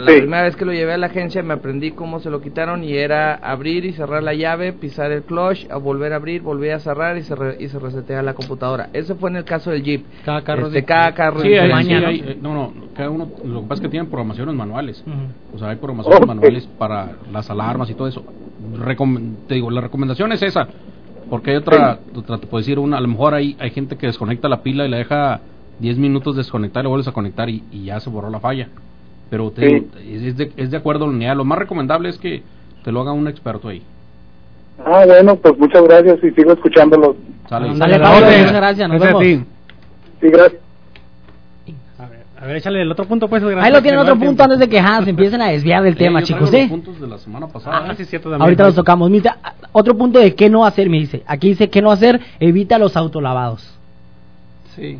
La Sí. primera vez que lo llevé a la agencia me aprendí cómo se lo quitaron y era abrir y cerrar la llave, pisar el clutch, a volver a abrir, volver a cerrar y se re- y se resetea la computadora. Eso fue en el caso del Jeep. Cada carro Este, de- cada carro Sí, en hay- sí, mañana. hay- eh, no, no, cada uno, lo que pasa es que tienen programaciones manuales. O sea, hay programaciones manuales para las alarmas y todo eso. Recom- te digo, la recomendación es esa. Porque hay otra, otra, te puedo decir una, a lo mejor hay, hay gente que desconecta la pila y la deja 10 minutos desconectar y lo vuelves a conectar y, y ya se borró la falla. Pero te Sí. es, de, es de acuerdo unidad. Lo más recomendable es que te lo haga un experto ahí. Ah, bueno, pues muchas gracias y sigo escuchándolo. Sale. Dale, Pablo, orden. muchas gracias, nos Gracias a vemos. ti. Sí, gracias. A ver, a ver, échale el otro punto, pues. Ahí lo tienen otro punto antes de que se empiecen a desviar del tema, chicos, ¿eh? los puntos de la semana pasada. Ah, sí, cierto también. Ahorita los tocamos. Mira, otro punto de qué no hacer, me dice. Aquí dice qué no hacer, evita los autolavados. Sí.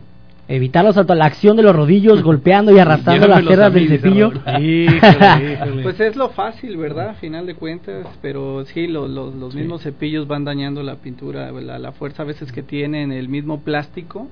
Evitar los la acción de los rodillos <laughs> golpeando y arrastrando las cerdas del cepillo. Raúl. Híjole, <laughs> híjole. Pues es lo fácil, ¿verdad? A final de cuentas, pero sí, lo- lo- los mismos cepillos van dañando la pintura, la, la fuerza a veces que tienen el mismo plástico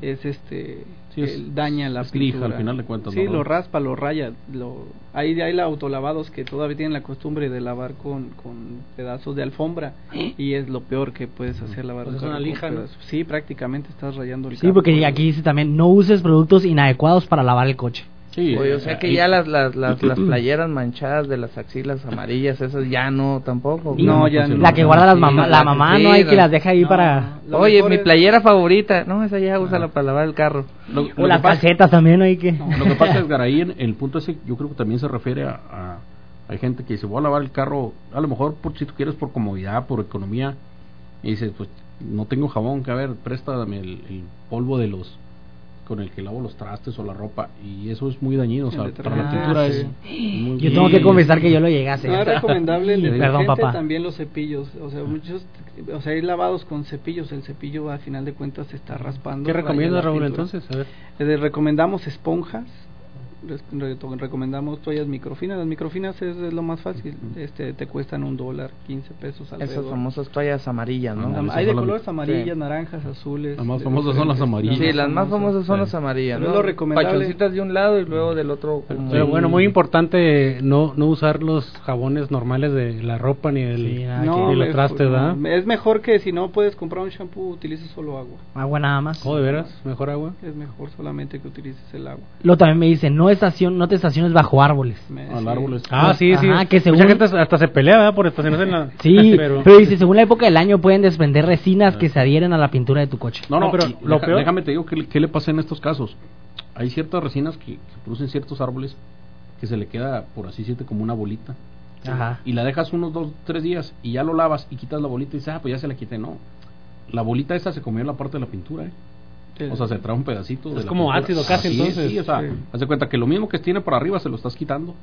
es este Sí, es- que daña la es lija, al final de cuentas, Sí, ¿no? lo raspa, lo raya, lo hay hay autolavados que todavía tienen la costumbre de lavar con, con pedazos de alfombra y es lo peor que puedes hacer lavar Pues un es una con lija. Sí, prácticamente estás rayando el Sí, carro porque aquí dice también no uses productos inadecuados para lavar el coche. Sí, Oye, o sea que ya las, las, las, <clears throat> las playeras manchadas de las axilas amarillas, esas ya no tampoco. No, ya pues, no. La que guarda las mamá, la mamá sí, no hay que las deja ahí No, para Oye, mi es- playera favorita, no, esa ya úsala para lavar el carro. lo- lo o las calcetas también hay que Lo que pasa <laughs> es que ahí en el punto ese yo creo que también se refiere a, a- hay gente que dice voy a lavar el carro a lo mejor por si tú quieres por comodidad por economía y dices pues no tengo jabón que a ver préstame el, el polvo de los con el que lavo los trastes o la ropa y eso es muy dañino o sea para la pintura Ah, es sí. muy- Yo tengo que confesar que yo lo llegué a hacer. No es recomendable el detergente, Perdón, papá. también los cepillos, o sea, muchos, o sea, hay lavados con cepillos, el cepillo al final de cuentas se está raspando. ¿Qué recomiendas, Raúl, pintura. entonces? A ver. Eh, recomendamos esponjas, recomendamos toallas microfinas, las microfinas es, es lo más fácil, este te cuestan un dólar, 15 pesos Esas famosas toallas amarillas, ¿no? Ah, Am- Hay de colores amarillas, sí. naranjas, azules. Las más famosas son las amarillas. Sí, las más famosas son las amarillas, ¿no? es lo. Pachoncitas de un lado y luego del otro. como- Pero bueno, muy importante no, no usar los jabones normales de la ropa ni el, Sí, No, ni los es- trastes, ¿verdad? no, es mejor que si no puedes comprar un shampoo, utilices solo agua. Agua nada más. Oh, de veras, mejor agua. Es mejor solamente que utilices el agua. Luego también me dice, no estación, no te estaciones bajo árboles. Al sí. árbol es- Ah, sí, sí. Ajá, que según- Mucha gente hasta se pelea, ¿verdad? Por estacionarse en la... <laughs> Sí, <laughs> pero... pero... dice, según la época del año pueden desprender resinas que se adhieren a la pintura de tu coche. no no No, pero y lo deja- peor- déjame te digo qué, le- qué le pasa en estos casos hay ciertas resinas que, que producen ciertos árboles que se le queda por así decirte como una bolita Ajá. y la dejas unos dos, tres días y ya lo lavas y quitas la bolita y dices, ah, pues ya se la quité. No, la bolita esa se comió en la parte de la pintura, ¿eh? O sea, se trae un pedacito. de Es la como ácido casi, Así es, entonces. Sí, o sea, Sí. haz de cuenta que lo mismo que tiene por arriba se lo estás quitando.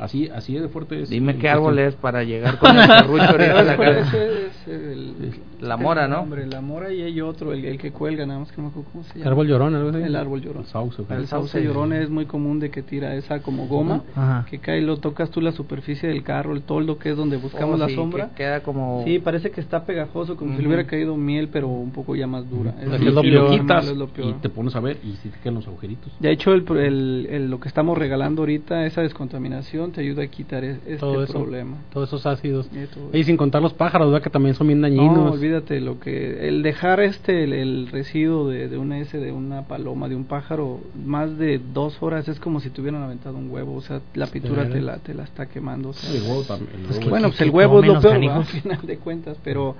Así, así de fuerte es. Dime es qué árbol es para llegar con el serrucho ahorita a la casa. es el- La mora, ¿no? Hombre, la mora y hay otro, el, el que cuelga, nada más que no me acuerdo cómo se llama. Árbol llorón, algo así. El árbol llorón. El sauce. El sauce llorón es muy común de que tira esa como goma, Ajá. que cae y lo tocas tú la superficie del carro, el toldo que es donde buscamos Oh, la sí, sombra. que queda como. Sí, parece que está pegajoso, como si le hubiera caído miel, pero un poco ya más dura. Es es lo quitas es lo peor. y te pones a ver y se te quedan los agujeritos. De hecho, el, el- el- lo que estamos regalando ahorita, esa descontaminación, te ayuda a quitar este todo eso, problema. todos esos ácidos. Y todo Y sin contar los pájaros, ¿verdad? Que también son bien dañinos. No, olvídate lo que el dejar este el, el residuo de, de una S de una paloma de un pájaro más de dos horas es como si te hubieran aventado un huevo, o sea, la pintura te la te la está quemando. o sea. Sí, el huevo también, el Pues huevo que- bueno, pues el huevo es lo peor, <laughs> al final de cuentas, pero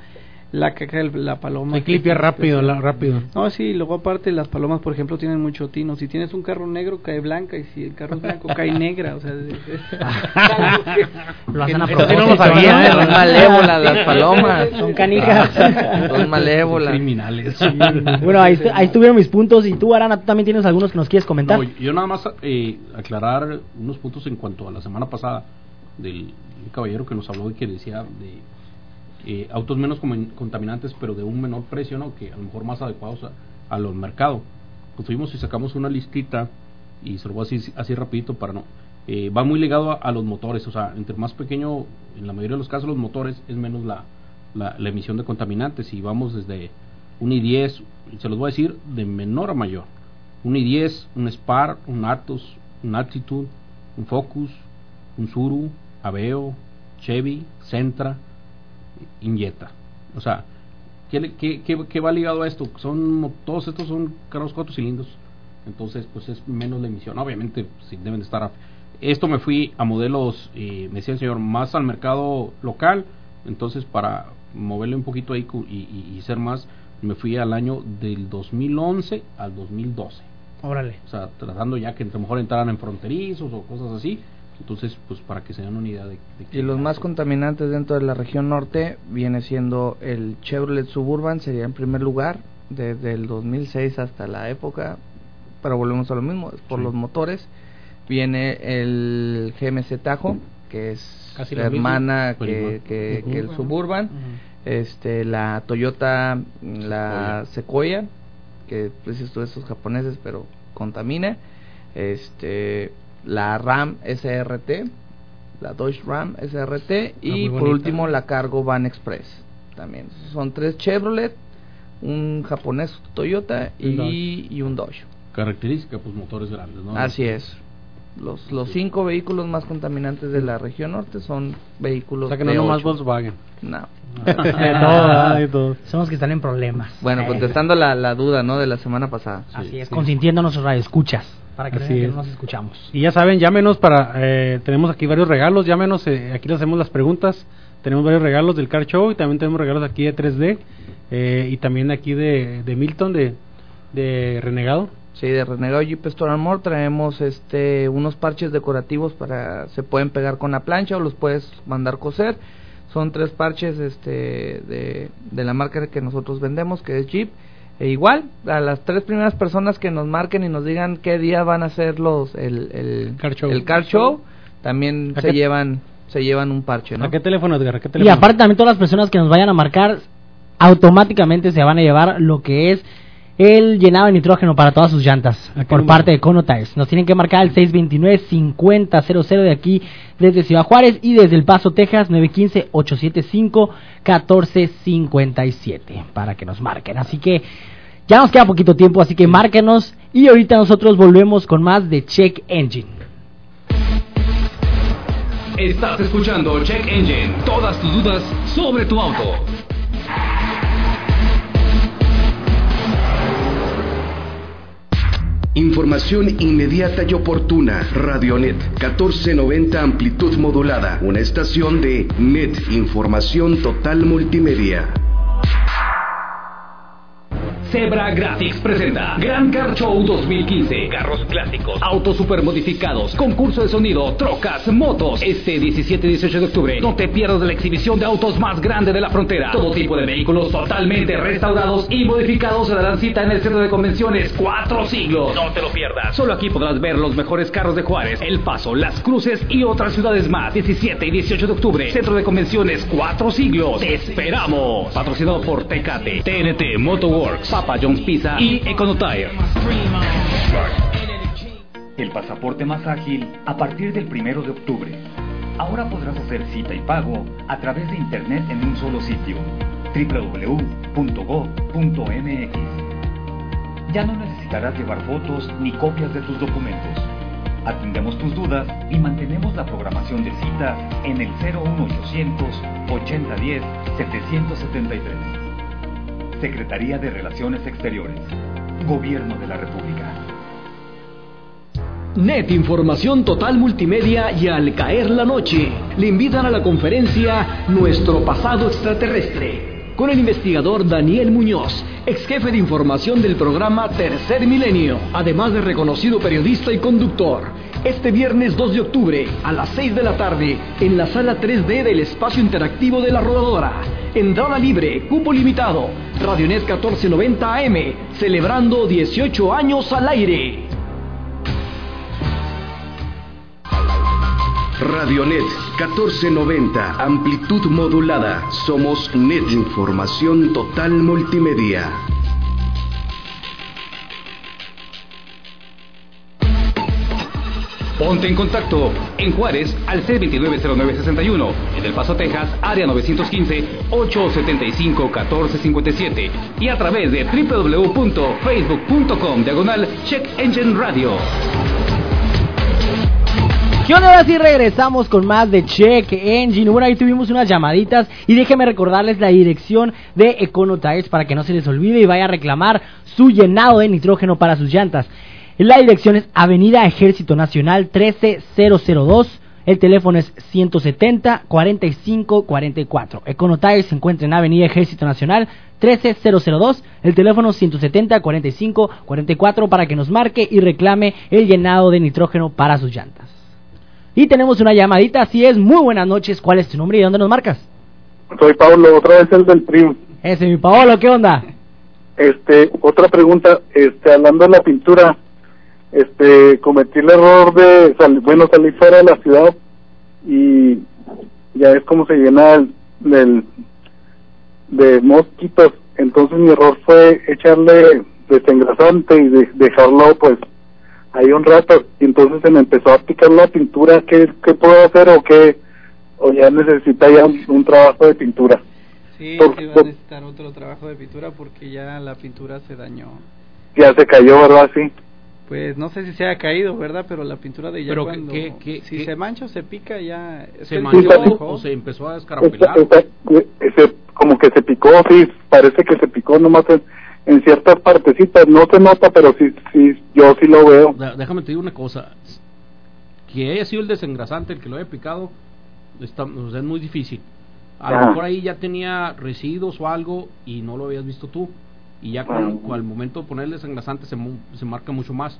la caca de la paloma limpiar rápido, la- rápido. No, sí, luego aparte las palomas, por ejemplo, tienen mucho tino. Si tienes un carro negro cae blanca y si el carro es blanco cae <laughs> negra, o sea, es- <laughs> es- Lo hacen a propósito, no lo sabía, ¿no? Son malévolas las <laughs> palomas. Son canijas. Son malévolas. criminales. bueno, ahí, ahí estuvieron mis puntos. Y tú, Arana, tú también tienes algunos que nos quieres comentar. No, yo nada más eh, aclarar unos puntos en cuanto a la semana pasada del del caballero que nos habló y que decía de eh, autos menos contaminantes pero de un menor precio, ¿no? Que a lo mejor más adecuados a, a los mercados. Pues fuimos y sacamos una listita y se lo voy a decir así rapidito para no... eh, va muy ligado a, los motores, o sea, entre más pequeño, en la mayoría de los casos los motores es menos la, la, la emisión de contaminantes y vamos desde un i10, se los voy a decir de menor a mayor. Un i10, un Spar, un Atos, un Altitude, un Focus, un Suru, Aveo, Chevy, Sentra, Inyeta. O sea, ¿qué, qué, qué- qué va ligado a esto? Son todos estos son carros cuatro cilindros. Entonces, pues es menos la emisión. Obviamente, sí deben de estar. a- Esto me fui a modelos, eh, me decía el señor, más al mercado local. Entonces, para moverle un poquito ahí cu- y, y- y ser más, me fui al año del 2011 al 2012. Órale. O sea, tratando ya que a lo mejor entraran en fronterizos o cosas así. Entonces, pues para que se den una idea de, de Y los más contaminantes dentro de la región norte viene siendo el Chevrolet Suburban, sería en primer lugar, desde el 2006 hasta la época, pero volvemos a lo mismo, es por Sí. los motores. Viene el GMC Tajo, que es Casi la hermana Pero que, que, que el. Suburban. este La Toyota, la Sequoia, que pues esto esos japoneses, pero contamina. Este la Ram SRT, la Dodge Ram SRT y por último la Cargo Van Express. También son tres Chevrolet, un japonés Toyota y, y un Dodge. Característica, pues motores grandes, ¿no? Así es. Los, los cinco vehículos más contaminantes de la región norte son vehículos O sea que no de nomás. Volkswagen. No. <laughs> De todo, ¿verdad? De todo. Son los que están en problemas. Bueno, Eh, contestando la, la duda, ¿no? De la semana pasada. Así es, consintiendo a nuestros radioescuchas. Para que vean es. nos escuchamos. Y ya saben, llámenos para... eh, tenemos aquí varios regalos, llámenos, eh, aquí les hacemos las preguntas. Tenemos varios regalos del Car Show y también tenemos regalos aquí de 3D eh, y también aquí de, de Milton, de, de Renegado. Sí, de Renegado Jeep Store and More traemos este unos parches decorativos para se pueden pegar con la plancha o los puedes mandar coser. Son tres parches este de, de la marca que nosotros vendemos, que es Jeep. E igual, a las tres primeras personas que nos marquen y nos digan qué día van a hacer los el, el Car Show. el car show, también ¿A se qué- llevan se llevan un parche, ¿no? ¿A qué teléfono, Edgar? ¿A qué Y teléfono? aparte también todas las personas que nos vayan a marcar automáticamente se van a llevar lo que es el llenado de nitrógeno para todas sus llantas por número? parte de Cono Tires. Nos tienen que marcar el 629-5000 de aquí desde Ciudad Juárez y desde El Paso, Texas 915-875-1457 para que nos marquen. Así que ya nos queda poquito tiempo, así que márquenos y ahorita nosotros volvemos con más de Check Engine. Estás escuchando Check Engine. Todas tus dudas sobre tu auto. Información inmediata y oportuna. Radionet 1490 amplitud modulada. Una estación de Net Información Total Multimedia. Zebra Graphics presenta Gran Car Show 2015. Carros clásicos, autos super modificados, concurso de sonido, trocas, motos. Este 17 y 18 de octubre, no te pierdas la exhibición de autos más grande de la frontera. Todo tipo de vehículos totalmente restaurados y modificados se darán cita en el centro de convenciones Cuatro Siglos. No te lo pierdas. Solo aquí podrás ver los mejores carros de Juárez, El Paso, Las Cruces y otras ciudades más. 17 y 18 de octubre, centro de convenciones Cuatro Siglos. Te esperamos. Patrocinado por Tecate, TNT Motorworks, Papa John's Pizza y Econotire. El pasaporte más ágil a partir del primero de octubre. Ahora podrás hacer cita y pago a través de internet en un solo sitio: www.go.mx. Ya no necesitarás llevar fotos ni copias de tus documentos. Atendemos tus dudas y mantenemos la programación de citas en el 01800 8010 773. Secretaría de Relaciones Exteriores. Gobierno de la República. Net Información Total Multimedia y Al Caer la Noche le invitan a la conferencia Nuestro Pasado Extraterrestre con el investigador Daniel Muñoz, ex jefe de información del programa Tercer Milenio, además de reconocido periodista y conductor. Este viernes 2 de octubre a las 6 de la tarde en la sala 3D del espacio interactivo de la rodadora. Entrada libre, cupo limitado. Radionet 1490 AM, celebrando 18 años al aire. Radionet 1490, amplitud modulada. Somos Net Información Total Multimedia. Ponte en contacto en Juárez al C290961, en El Paso, Texas, área 915-875-1457 y a través de www.facebook.com diagonal Check Engine Radio. ¿Qué onda? Ahora sí regresamos con más de Check Engine. Bueno, ahí tuvimos unas llamaditas y déjenme recordarles la dirección de Econo Tires para que no se les olvide y vaya a reclamar su llenado de nitrógeno para sus llantas. La dirección es Avenida Ejército Nacional 13002. El teléfono es 170 45 44. Econo Tires se encuentra en Avenida Ejército Nacional 13002. El teléfono 170 45 44 para que nos marque y reclame el llenado de nitrógeno para sus llantas. Y tenemos una llamadita, así es. Muy buenas noches. ¿Cuál es tu nombre y de dónde nos marcas? Soy Pablo, otra vez el del trío. Ese, mi Paolo, ¿qué onda? Este, otra pregunta, este, hablando de la pintura, este, cometí el error de, sal- bueno, salir fuera de la ciudad y ya es como se llena el, del, de mosquitos, entonces mi error fue echarle desengrasante y de- dejarlo pues ahí un rato y entonces se me empezó a picar la pintura, ¿qué, qué puedo hacer o qué, o ya necesita ya un, un trabajo de pintura? Sí, Por- sí va a necesitar otro trabajo de pintura porque ya la pintura se dañó. Ya se cayó, ¿verdad? Sí. Pues no sé si se ha caído, ¿verdad? Pero la pintura de ya Pero cuando... que- que- si que- se mancha o se pica ya... ¿Se manchó o se empezó a descarapelar? ese- como que se picó, sí, parece que se picó nomás en, en ciertas partecitas, no se nota, pero sí, sí, yo sí lo veo. Déjame te digo una cosa. Que haya sido el desengrasante el que lo haya picado, está, o sea, es muy difícil. A lo mejor ahí ya tenía residuos o algo y no lo habías visto tú. Y ya con, con al momento de poner el desengrasante se, mu- se marca mucho más.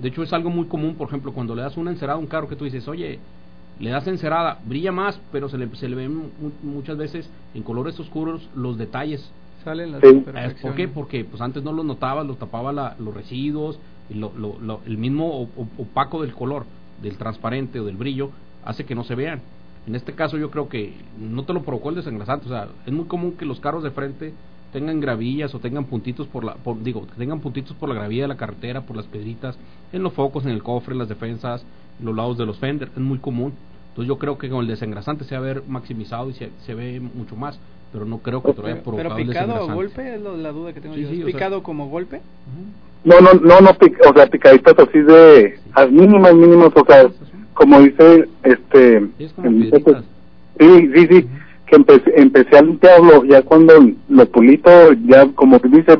De hecho, es algo muy común, por ejemplo, cuando le das una encerada a un carro que tú dices, oye, le das encerada, brilla más, pero se le, se le ven mu- muchas veces en colores oscuros los detalles. Salen las Sí. ¿Por qué? Porque pues antes no los notabas, los tapaba la- los residuos, y lo- lo- lo- el mismo opaco del color, del transparente o del brillo, hace que no se vean. En este caso yo creo que no te lo provocó el desengrasante, o sea, es muy común que los carros de frente tengan gravillas o tengan puntitos por la, por, digo, que tengan puntitos por la gravilla de la carretera, por las piedritas, en los focos, en el cofre, en las defensas, en los lados de los fender, es muy común. Entonces yo creo que con el desengrasante se va a ver maximizado y se, se ve mucho más, pero no creo que te lo haya Pero, provocado pero picado o golpe es lo- la duda que tengo Sí, yo. sí, ¿Es o sea- picado como golpe? No, no, no, no, pic- o sea, picaditas así de, a mínimas, mínimas, o sea, como dice, este, Es como el- piedritas. sí, sí, sí, que empecé, empecé a limpiarlo, ya cuando lo pulito, ya como que dice,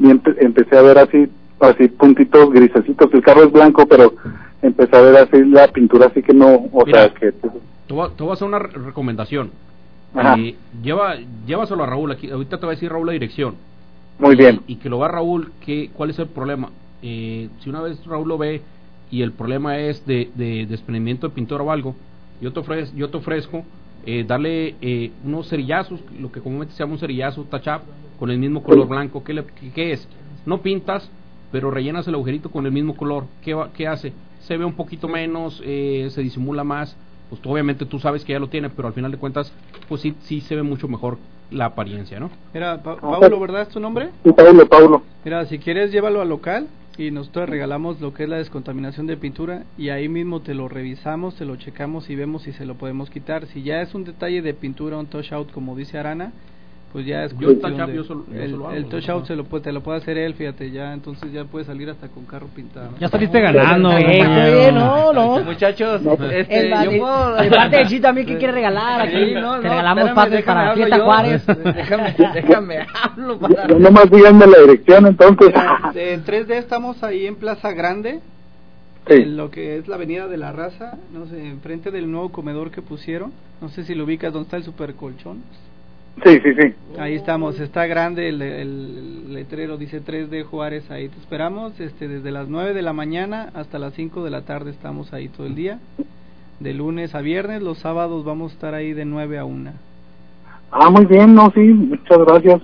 empe- empecé a ver así, así puntitos grisecitos, el carro es blanco, pero empecé a ver así la pintura, así que no, o Mira. sea, que Te voy, a- hacer una re- recomendación. Ajá. Eh, lleva, llévaselo a Raúl. Aquí, ahorita te va a decir Raúl la dirección. Muy Y- bien. Y que lo va Raúl, que, ¿cuál es el problema? Eh, si una vez Raúl lo ve y el problema es de, de desprendimiento de pintura o algo, yo te, ofrez- yo te ofrezco eh, darle eh, unos cerillazos, lo que comúnmente se llama un cerillazo, touch up, con el mismo color blanco. ¿Qué, le- qué- qué es? No pintas, pero rellenas el agujerito con el mismo color. ¿Qué, va- qué hace? Se ve un poquito menos, eh, se disimula más. Pues tú, obviamente tú sabes que ya lo tiene, pero al final de cuentas, pues sí, sí se ve mucho mejor la apariencia, ¿no? Mira, Pa- Paulo, ¿verdad es tu nombre? Sí, Pablo, Pablo. Mira, si quieres llévalo al local y nosotros regalamos lo que es la descontaminación de pintura y ahí mismo te lo revisamos, te lo checamos y vemos si se lo podemos quitar. Si ya es un detalle de pintura, un touch out como dice Arana, pues ya es Yo el cuestión de- yo solo- yo el, solo hago, el yo touch out se lo puede, te lo puede hacer él, fíjate, ya entonces ya puede salir hasta con carro pintado. Ya saliste ganando, bien, no, no. Muchachos, este, El, yo el- puedo... de parte de Chito también que quiere regalar aquí. Sí, no, Te no, regalamos déjame para Fiesta yo. Juárez. Déjame, déjame hablo para... Ya nomás díganme la dirección entonces. En 3D estamos ahí en Plaza Grande, Sí. en lo que es la Avenida de la Raza, no sé, enfrente del nuevo comedor que pusieron. No sé si lo ubicas, donde está el supercolchón. Sí, sí, sí. Ahí estamos, está grande el, el letrero, dice 3D Juárez, ahí te esperamos, este, desde las 9 de la mañana hasta las 5 de la tarde estamos ahí todo el día, de lunes a viernes, los sábados vamos a estar ahí de 9 a 1. Ah, muy bien, no, sí, muchas gracias.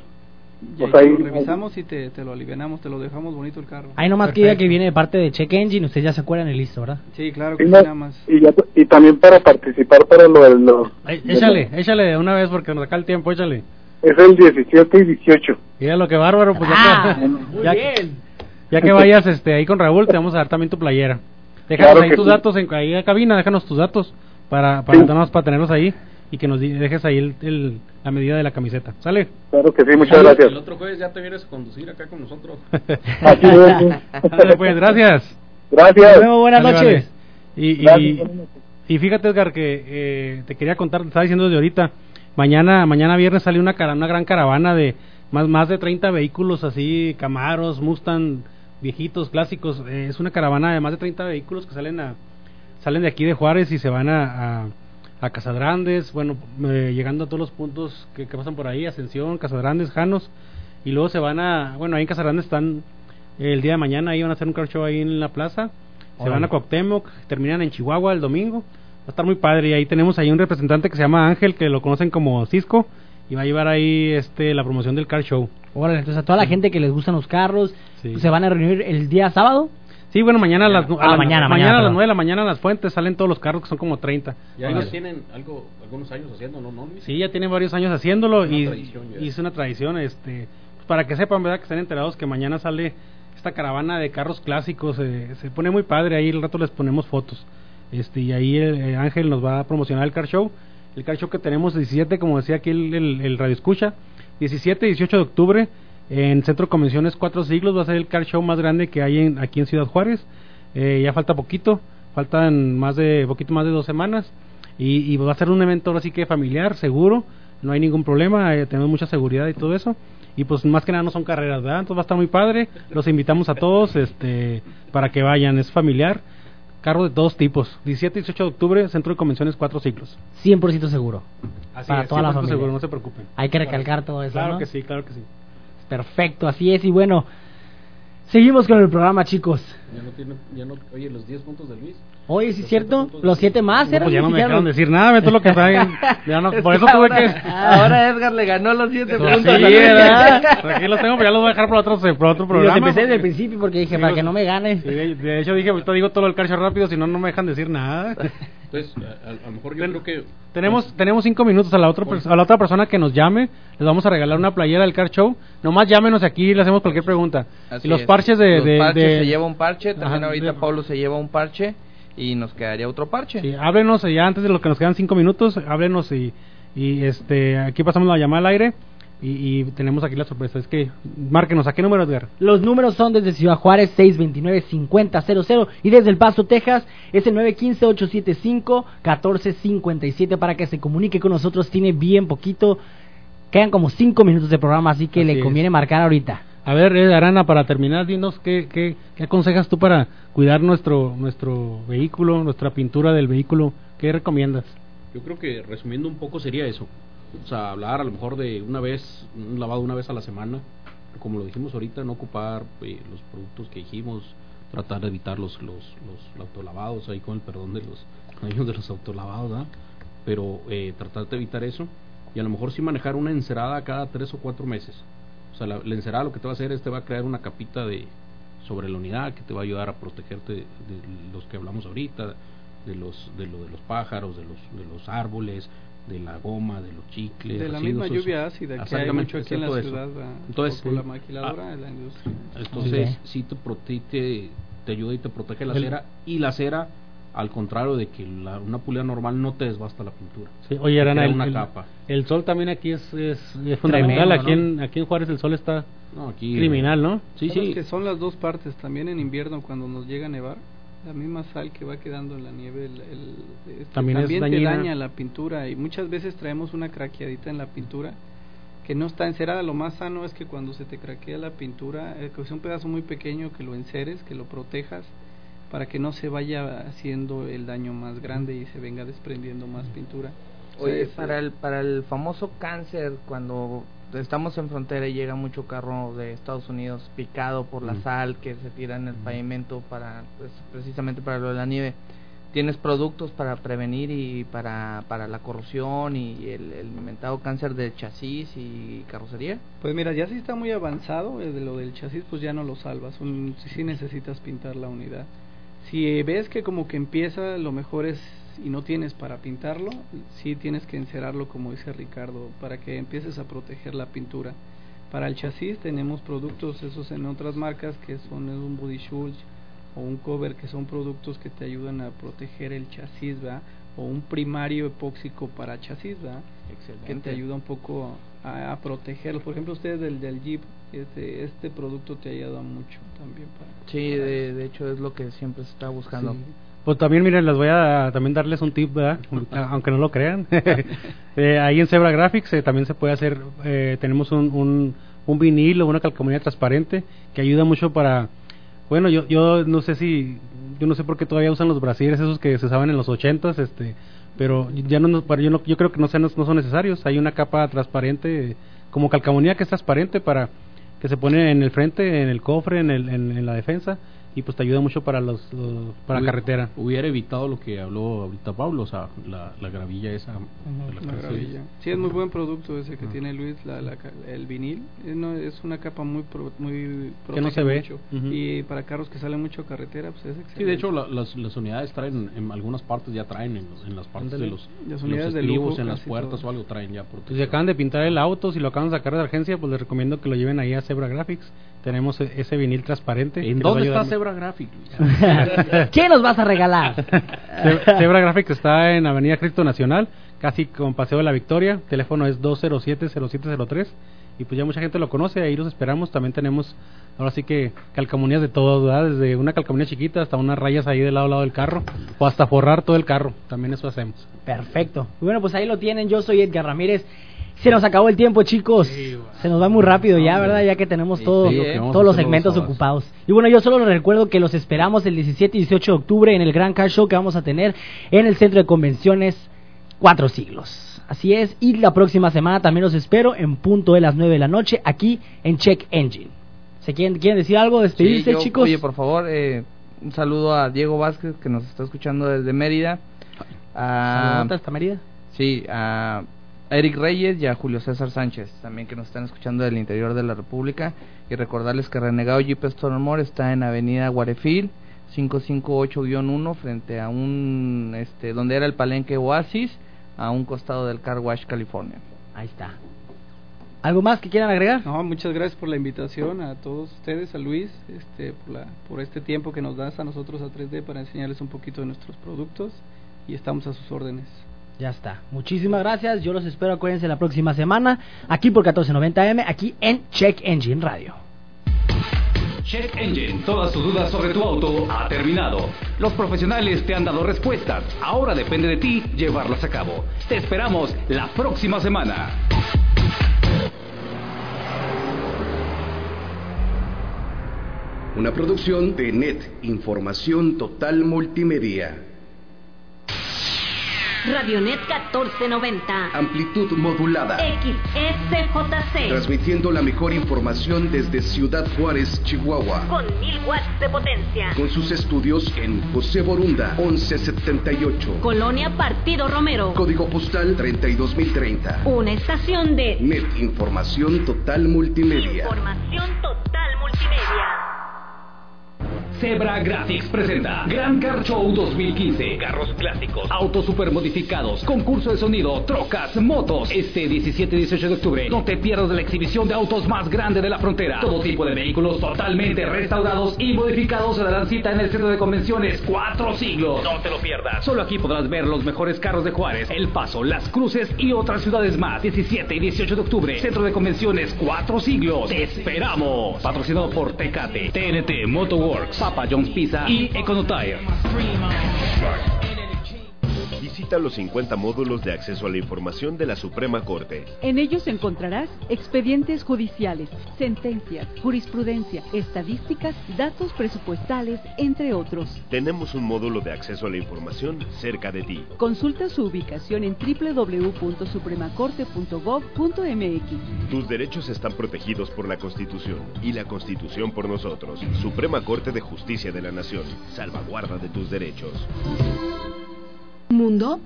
Y Pues ahí lo revisamos y te, te lo alivianamos, te lo dejamos bonito el carro. Ahí nomás que diga que viene de parte de Check Engine, ustedes ya se acuerdan y listo, ¿verdad? Sí, claro que sí, no, nada más. y, ya- y también para participar para lo del... lo- Ay, Échale, échale de una vez porque nos saca el tiempo, échale. Es el 17 y 18. Mira lo que bárbaro, pues ya, Ah, que, muy <laughs> ya, bien. ya que vayas este ahí con Raúl, te vamos a dar también tu playera. Déjanos Claro ahí que tus sí. datos en ahí en cabina, déjanos tus datos para para, Sí. para tenerlos ahí y que nos dejes ahí el, el- la medida de la camiseta. ¿Sale? Claro que sí, muchas El gracias. otro jueves ya te vienes a conducir acá con nosotros. <laughs> Así es. Ándale, pues, gracias. Gracias. Nos vemos, buenas noches. vale. Y, y, Gracias, buenas noches. y fíjate, Edgar, que eh, te quería contar, te estaba diciendo desde ahorita, mañana mañana viernes sale una, cara- una gran caravana de más, más de 30 vehículos así, Camaros, Mustang, viejitos, clásicos. Eh, es una caravana de más de 30 vehículos que salen a salen de aquí de Juárez y se van a, a, a Casadrandes, bueno, eh, llegando a todos los puntos que, que pasan por ahí, Ascensión, Casadrandes, Janos, y luego se van a, bueno, ahí en Casadrandes están el día de mañana, ahí van a hacer un car show ahí en la plaza, se van a Cuauhtémoc, terminan en Chihuahua el domingo, va a estar muy padre, y ahí tenemos ahí un representante que se llama Ángel, que lo conocen como Cisco, y va a llevar ahí este la promoción del car show. Órale, entonces a toda la gente que les gustan los carros, Sí. se van a reunir el día sábado. Sí, bueno, mañana a las, Ah, a la- mañana, mañana, mañana a las perdón. 9 de la mañana en las fuentes salen todos los carros, que son como 30. Ya ellos tienen algo, algunos años haciendo, ¿no? ¿No? Sí, ya tienen varios años haciéndolo Es una y, es una tradición, este, pues, para que sepan, verdad, que estén enterados que mañana sale esta caravana de carros clásicos, eh, se pone muy padre, ahí el rato les ponemos fotos, este, y ahí el, eh, Ángel nos va a promocionar el car show, el car show que tenemos 17, como decía aquí el, el, el radio escucha, 17 y 18 de octubre en Centro de Convenciones Cuatro Siglos va a ser el car show más grande que hay en, aquí en Ciudad Juárez, eh, ya falta poquito, faltan más de poquito más de dos semanas y, y va a ser un evento ahora sí que familiar, seguro, no hay ningún problema, eh, tenemos mucha seguridad y todo eso. Y pues más que nada no son carreras, ¿verdad? Entonces va a estar muy padre. Los invitamos a todos este para que vayan, es familiar. Carro de todos tipos. 17 y 18 de octubre, Centro de Convenciones Cuatro Siglos. 100% seguro. Así para es, toda la 100% familia. seguro, no se preocupen. Hay que recalcar todo eso, Claro ¿no? que sí, claro que sí. Perfecto, así es. Y bueno, seguimos con el programa, chicos. Ya no tiene, ya no, oye, los 10 puntos de Luis. Oye, ¿sí es cierto? Los siete más, No, eran pues ya no me dejaron decir nada, ve todo lo que traen. <laughs> Ya no, por eso tuve ahora, que... ahora Edgar le ganó los siete Pues puntos. sí, ¿verdad? Aquí los tengo, pero ya los voy a dejar por otro, por otro programa. los empecé desde el principio porque dije, Sí, para los- que no me gane. Sí, de, de hecho dije, ahorita digo todo el carcho rápido, si no, no me dejan decir nada. <laughs> Entonces, a, lo mejor yo creo que... Tenemos, tenemos cinco minutos a la otra a la otra persona que nos llame, les vamos a regalar una playera del Car Show. Nomás llámenos aquí y le hacemos cualquier pregunta. Así y los es. parches de, Los de- parches de- se lleva un parche, también Ajá, ahorita de- Pablo se lleva un parche y nos quedaría otro parche. Sí, háblenos ya antes de lo que nos quedan cinco minutos, háblenos y, y este aquí pasamos la llamada al aire y, y tenemos aquí la sorpresa. Es que márquenos, ¿a qué número Edgar? Los números son desde Ciudad Juárez 629-5000 y desde El Paso, Texas es el 915-875-1457 para que se comunique con nosotros. Tiene bien poquito, quedan como 5 minutos de programa, así que Así le es. conviene marcar ahorita. A ver, eh, Arana, para terminar, dinos qué, qué, qué aconsejas tú para cuidar nuestro nuestro vehículo, nuestra pintura del vehículo. ¿Qué recomiendas? Yo creo que resumiendo un poco sería eso. O sea, hablar a lo mejor de una vez, un lavado una vez a la semana. Como lo dijimos ahorita, no ocupar eh, los productos que dijimos, tratar de evitar los, los, los autolavados, ahí con el perdón de los dueños de los autolavados, ¿verdad? Pero eh, tratar de evitar eso. Y a lo mejor sí manejar una encerada cada tres o cuatro meses. O sea, la, encerada lo que te va a hacer es te va a crear una capita de sobre la unidad que te va a ayudar a protegerte de, de los que hablamos ahorita, de los de lo de los pájaros, de los de los árboles, de la goma, de los chicles, De la residuos, misma lluvia ácida que hay mucho aquí en la ciudad, ¿verdad? Entonces, por la eh, maquiladora ah, de la industria. entonces sí te, prote- te, ayuda y te protege la El- cera y la cera Al contrario de que la- una pulida normal no te desbasta la pintura. Sí, oye, Arana, el, una el- capa. el sol también aquí es, es, es fundamental. Tremendo, aquí, ¿no? en, aquí en Juárez el sol está No, aquí- criminal, ¿no? Sí, sí. que son las dos partes. También en invierno, cuando nos llega a nevar, la misma sal que va quedando en la nieve, el, el- este, También es te daña la pintura. Y muchas veces traemos una craqueadita en la pintura que no está encerada. Lo más sano es que cuando se te craquea la pintura, eh, que sea un pedazo muy pequeño, que lo enceres, que lo protejas para que no se vaya haciendo el daño más grande y se venga desprendiendo más pintura. O sea, Oye, es- para el, para el famoso cáncer, cuando estamos en frontera y llega mucho carro de Estados Unidos picado por la Mm. sal que se tira en el pavimento para pues, precisamente para lo de la nieve, ¿tienes productos para prevenir y para, para la corrosión y el, el inventado cáncer de chasis y carrocería? Pues mira, ya si está muy avanzado, eh, de lo del chasis, pues ya no lo salvas. Un, si sí necesitas pintar la unidad. Si ves que como que empieza, lo mejor es, y no tienes para pintarlo, sí tienes que encerarlo, como dice Ricardo, para que empieces a proteger la pintura. Para el chasis tenemos productos, esos en otras marcas, que son un body schultz o un cover, que son productos que te ayudan a proteger el chasis, ¿verdad? O un primario epóxico para chasis, ¿verdad? que te ayuda un poco a, a protegerlo. Por ejemplo, ustedes del, del Jeep, este, este producto te ayuda mucho también para... Sí, de, de hecho es lo que siempre se está buscando. Sí. Pues también, miren, les voy a también darles un tip, ¿verdad? Aunque no lo crean. <laughs> Eh, ahí en Zebra Graphics eh, también se puede hacer, eh, tenemos un, un, un vinil o una calcomanía transparente que ayuda mucho para, bueno, yo, yo no sé si, yo no sé por qué todavía usan los brasieres esos que se usaban en los ochentas, este, pero ya no, yo, no, yo creo que no, sean, no son necesarios. Hay una capa transparente, como calcomanía que es transparente para que se pone en el frente, en el cofre, en, el, en, en la defensa y pues te ayuda mucho para los, los- para Hubiera- carretera. Hubiera evitado lo que habló ahorita Pablo, o sea, la, la gravilla esa. de la maravilla. Sí, es muy buen producto ese que tiene Luis, la, la el vinil. Es, no- es una capa muy pro- muy Que no se ve. mucho. Ujú. Y para carros que salen mucho a carretera, pues es excelente. Sí, de hecho, la- las, las unidades traen, en algunas partes ya traen, en, los- en las partes de los, Las los unidades de estribos, lujo en las puertas todo. o algo, traen ya Si protección. se acaban de pintar el auto, si lo acaban de sacar de la agencia, pues les recomiendo que lo lleven ahí a Zebra Graphics. Tenemos e- ese vinil transparente. ¿En dónde está ayudar Zebra Graphic? <laughs> ¿Qué nos vas a regalar? Zebra Graphics está en Avenida Cristo Nacional, casi con Paseo de la Victoria. Teléfono es 207-0703. Y pues ya mucha gente lo conoce, ahí los esperamos. También tenemos, ahora sí que calcamonías de todo, ¿verdad? Desde una calcamonía chiquita hasta unas rayas ahí del lado a lado del carro. O hasta forrar todo el carro. También eso hacemos. Perfecto. Bueno, pues ahí lo tienen. Yo soy Edgar Ramírez. Se nos acabó el tiempo, chicos. Se nos va muy rápido ya, ¿verdad? Ya que tenemos todo, que vamos a todos los segmentos los ocupados. Y bueno, yo solo les recuerdo que los esperamos el 17 y 18 de octubre en el Gran Car Show que vamos a tener en el Centro de Convenciones Cuatro Siglos. Así es. Y la próxima semana también los espero en punto de las 9 de la noche aquí en Check Engine. ¿Se quieren, quieren decir algo? ¿Despedirse, Sí, yo- chicos? Oye, por favor, eh, un saludo a Diego Vázquez que nos está escuchando desde Mérida. A, Saludos hasta Mérida. sí, a Eric Reyes y a Julio César Sánchez también que nos están escuchando del interior de la República. Y recordarles que Renegado Jeep Store More está en Avenida Guarefil 558-1 frente a un, este, donde era el Palenque Oasis, a un costado del Car Wash, California. Ahí está. ¿Algo más que quieran agregar? No, muchas gracias por la invitación a todos ustedes, a Luis, este, por, la, por este tiempo que nos das a nosotros a 3D para enseñarles un poquito de nuestros productos y estamos a sus órdenes. Ya está. Muchísimas gracias. Yo los espero, acuérdense, la próxima semana, aquí por 1490M, aquí en Check Engine Radio. Check Engine, todas tus dudas sobre tu auto ha terminado. Los profesionales te han dado respuestas. Ahora depende de ti llevarlas a cabo. Te esperamos la próxima semana. Una producción de NET, Información Total Multimedia. Radionet 1490. Amplitud modulada. XSJC. Transmitiendo la mejor información desde Ciudad Juárez, Chihuahua. Con 1000 watts de potencia. Con sus estudios en José Borunda, 1178. Colonia Partido Romero. Código postal 32030. Una estación de NET, Información Total Multimedia. información total multimedia. Zebra Graphics presenta Gran Car Show 2015. Carros clásicos, autos super modificados, concurso de sonido, trocas, motos. Este 17 y 18 de octubre, no te pierdas la exhibición de autos más grande de la frontera. Todo tipo de vehículos totalmente restaurados y modificados se darán cita en el centro de convenciones Cuatro Siglos. No te lo pierdas. Solo aquí podrás ver los mejores carros de Juárez, El Paso, Las Cruces y otras ciudades más. 17 y 18 de octubre, centro de convenciones Cuatro Siglos. ¡Te esperamos! Patrocinado por Tecate, TNT, Motoworks, Papa John's Pizza y Econotire. Visita los 50 módulos de acceso a la información de la Suprema Corte. En ellos encontrarás expedientes judiciales, sentencias, jurisprudencia, estadísticas, datos presupuestales, entre otros. Tenemos un módulo de acceso a la información cerca de ti. Consulta su ubicación en www.supremacorte.gov.mx. Tus derechos están protegidos por la Constitución y la Constitución por nosotros. Suprema Corte de Justicia de la Nación. Salvaguarda de tus derechos. ¿Mundo?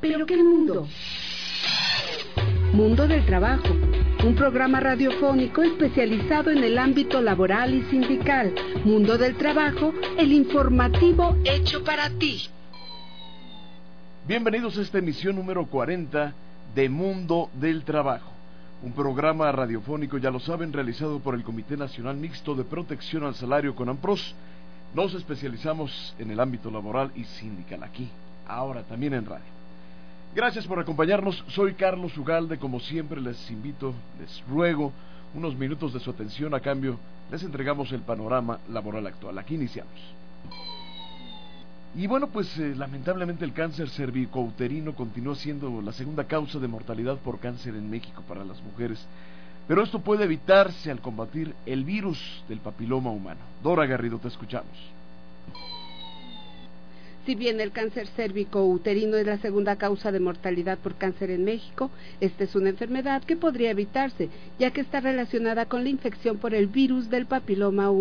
¿Pero qué mundo? Mundo del Trabajo, un programa radiofónico especializado en el ámbito laboral y sindical. Mundo del Trabajo, el informativo hecho para ti. Bienvenidos a esta emisión número 40 de Mundo del Trabajo, un programa radiofónico, ya lo saben, realizado por el Comité Nacional Mixto de Protección al Salario con AMPROS. Nos especializamos en el ámbito laboral y sindical aquí, ahora también en radio. Gracias por acompañarnos. Soy Carlos Ugalde. Como siempre, les invito, les ruego unos minutos de su atención. A cambio, les entregamos el panorama laboral actual. Aquí iniciamos. Y bueno, pues eh, lamentablemente el cáncer cervicouterino continúa siendo la segunda causa de mortalidad por cáncer en México para las mujeres. Pero esto puede evitarse al combatir el virus del papiloma humano. Dora Garrido, te escuchamos. Si bien el cáncer cérvico-uterino es la segunda causa de mortalidad por cáncer en México, esta es una enfermedad que podría evitarse, ya que está relacionada con la infección por el virus del papiloma humano.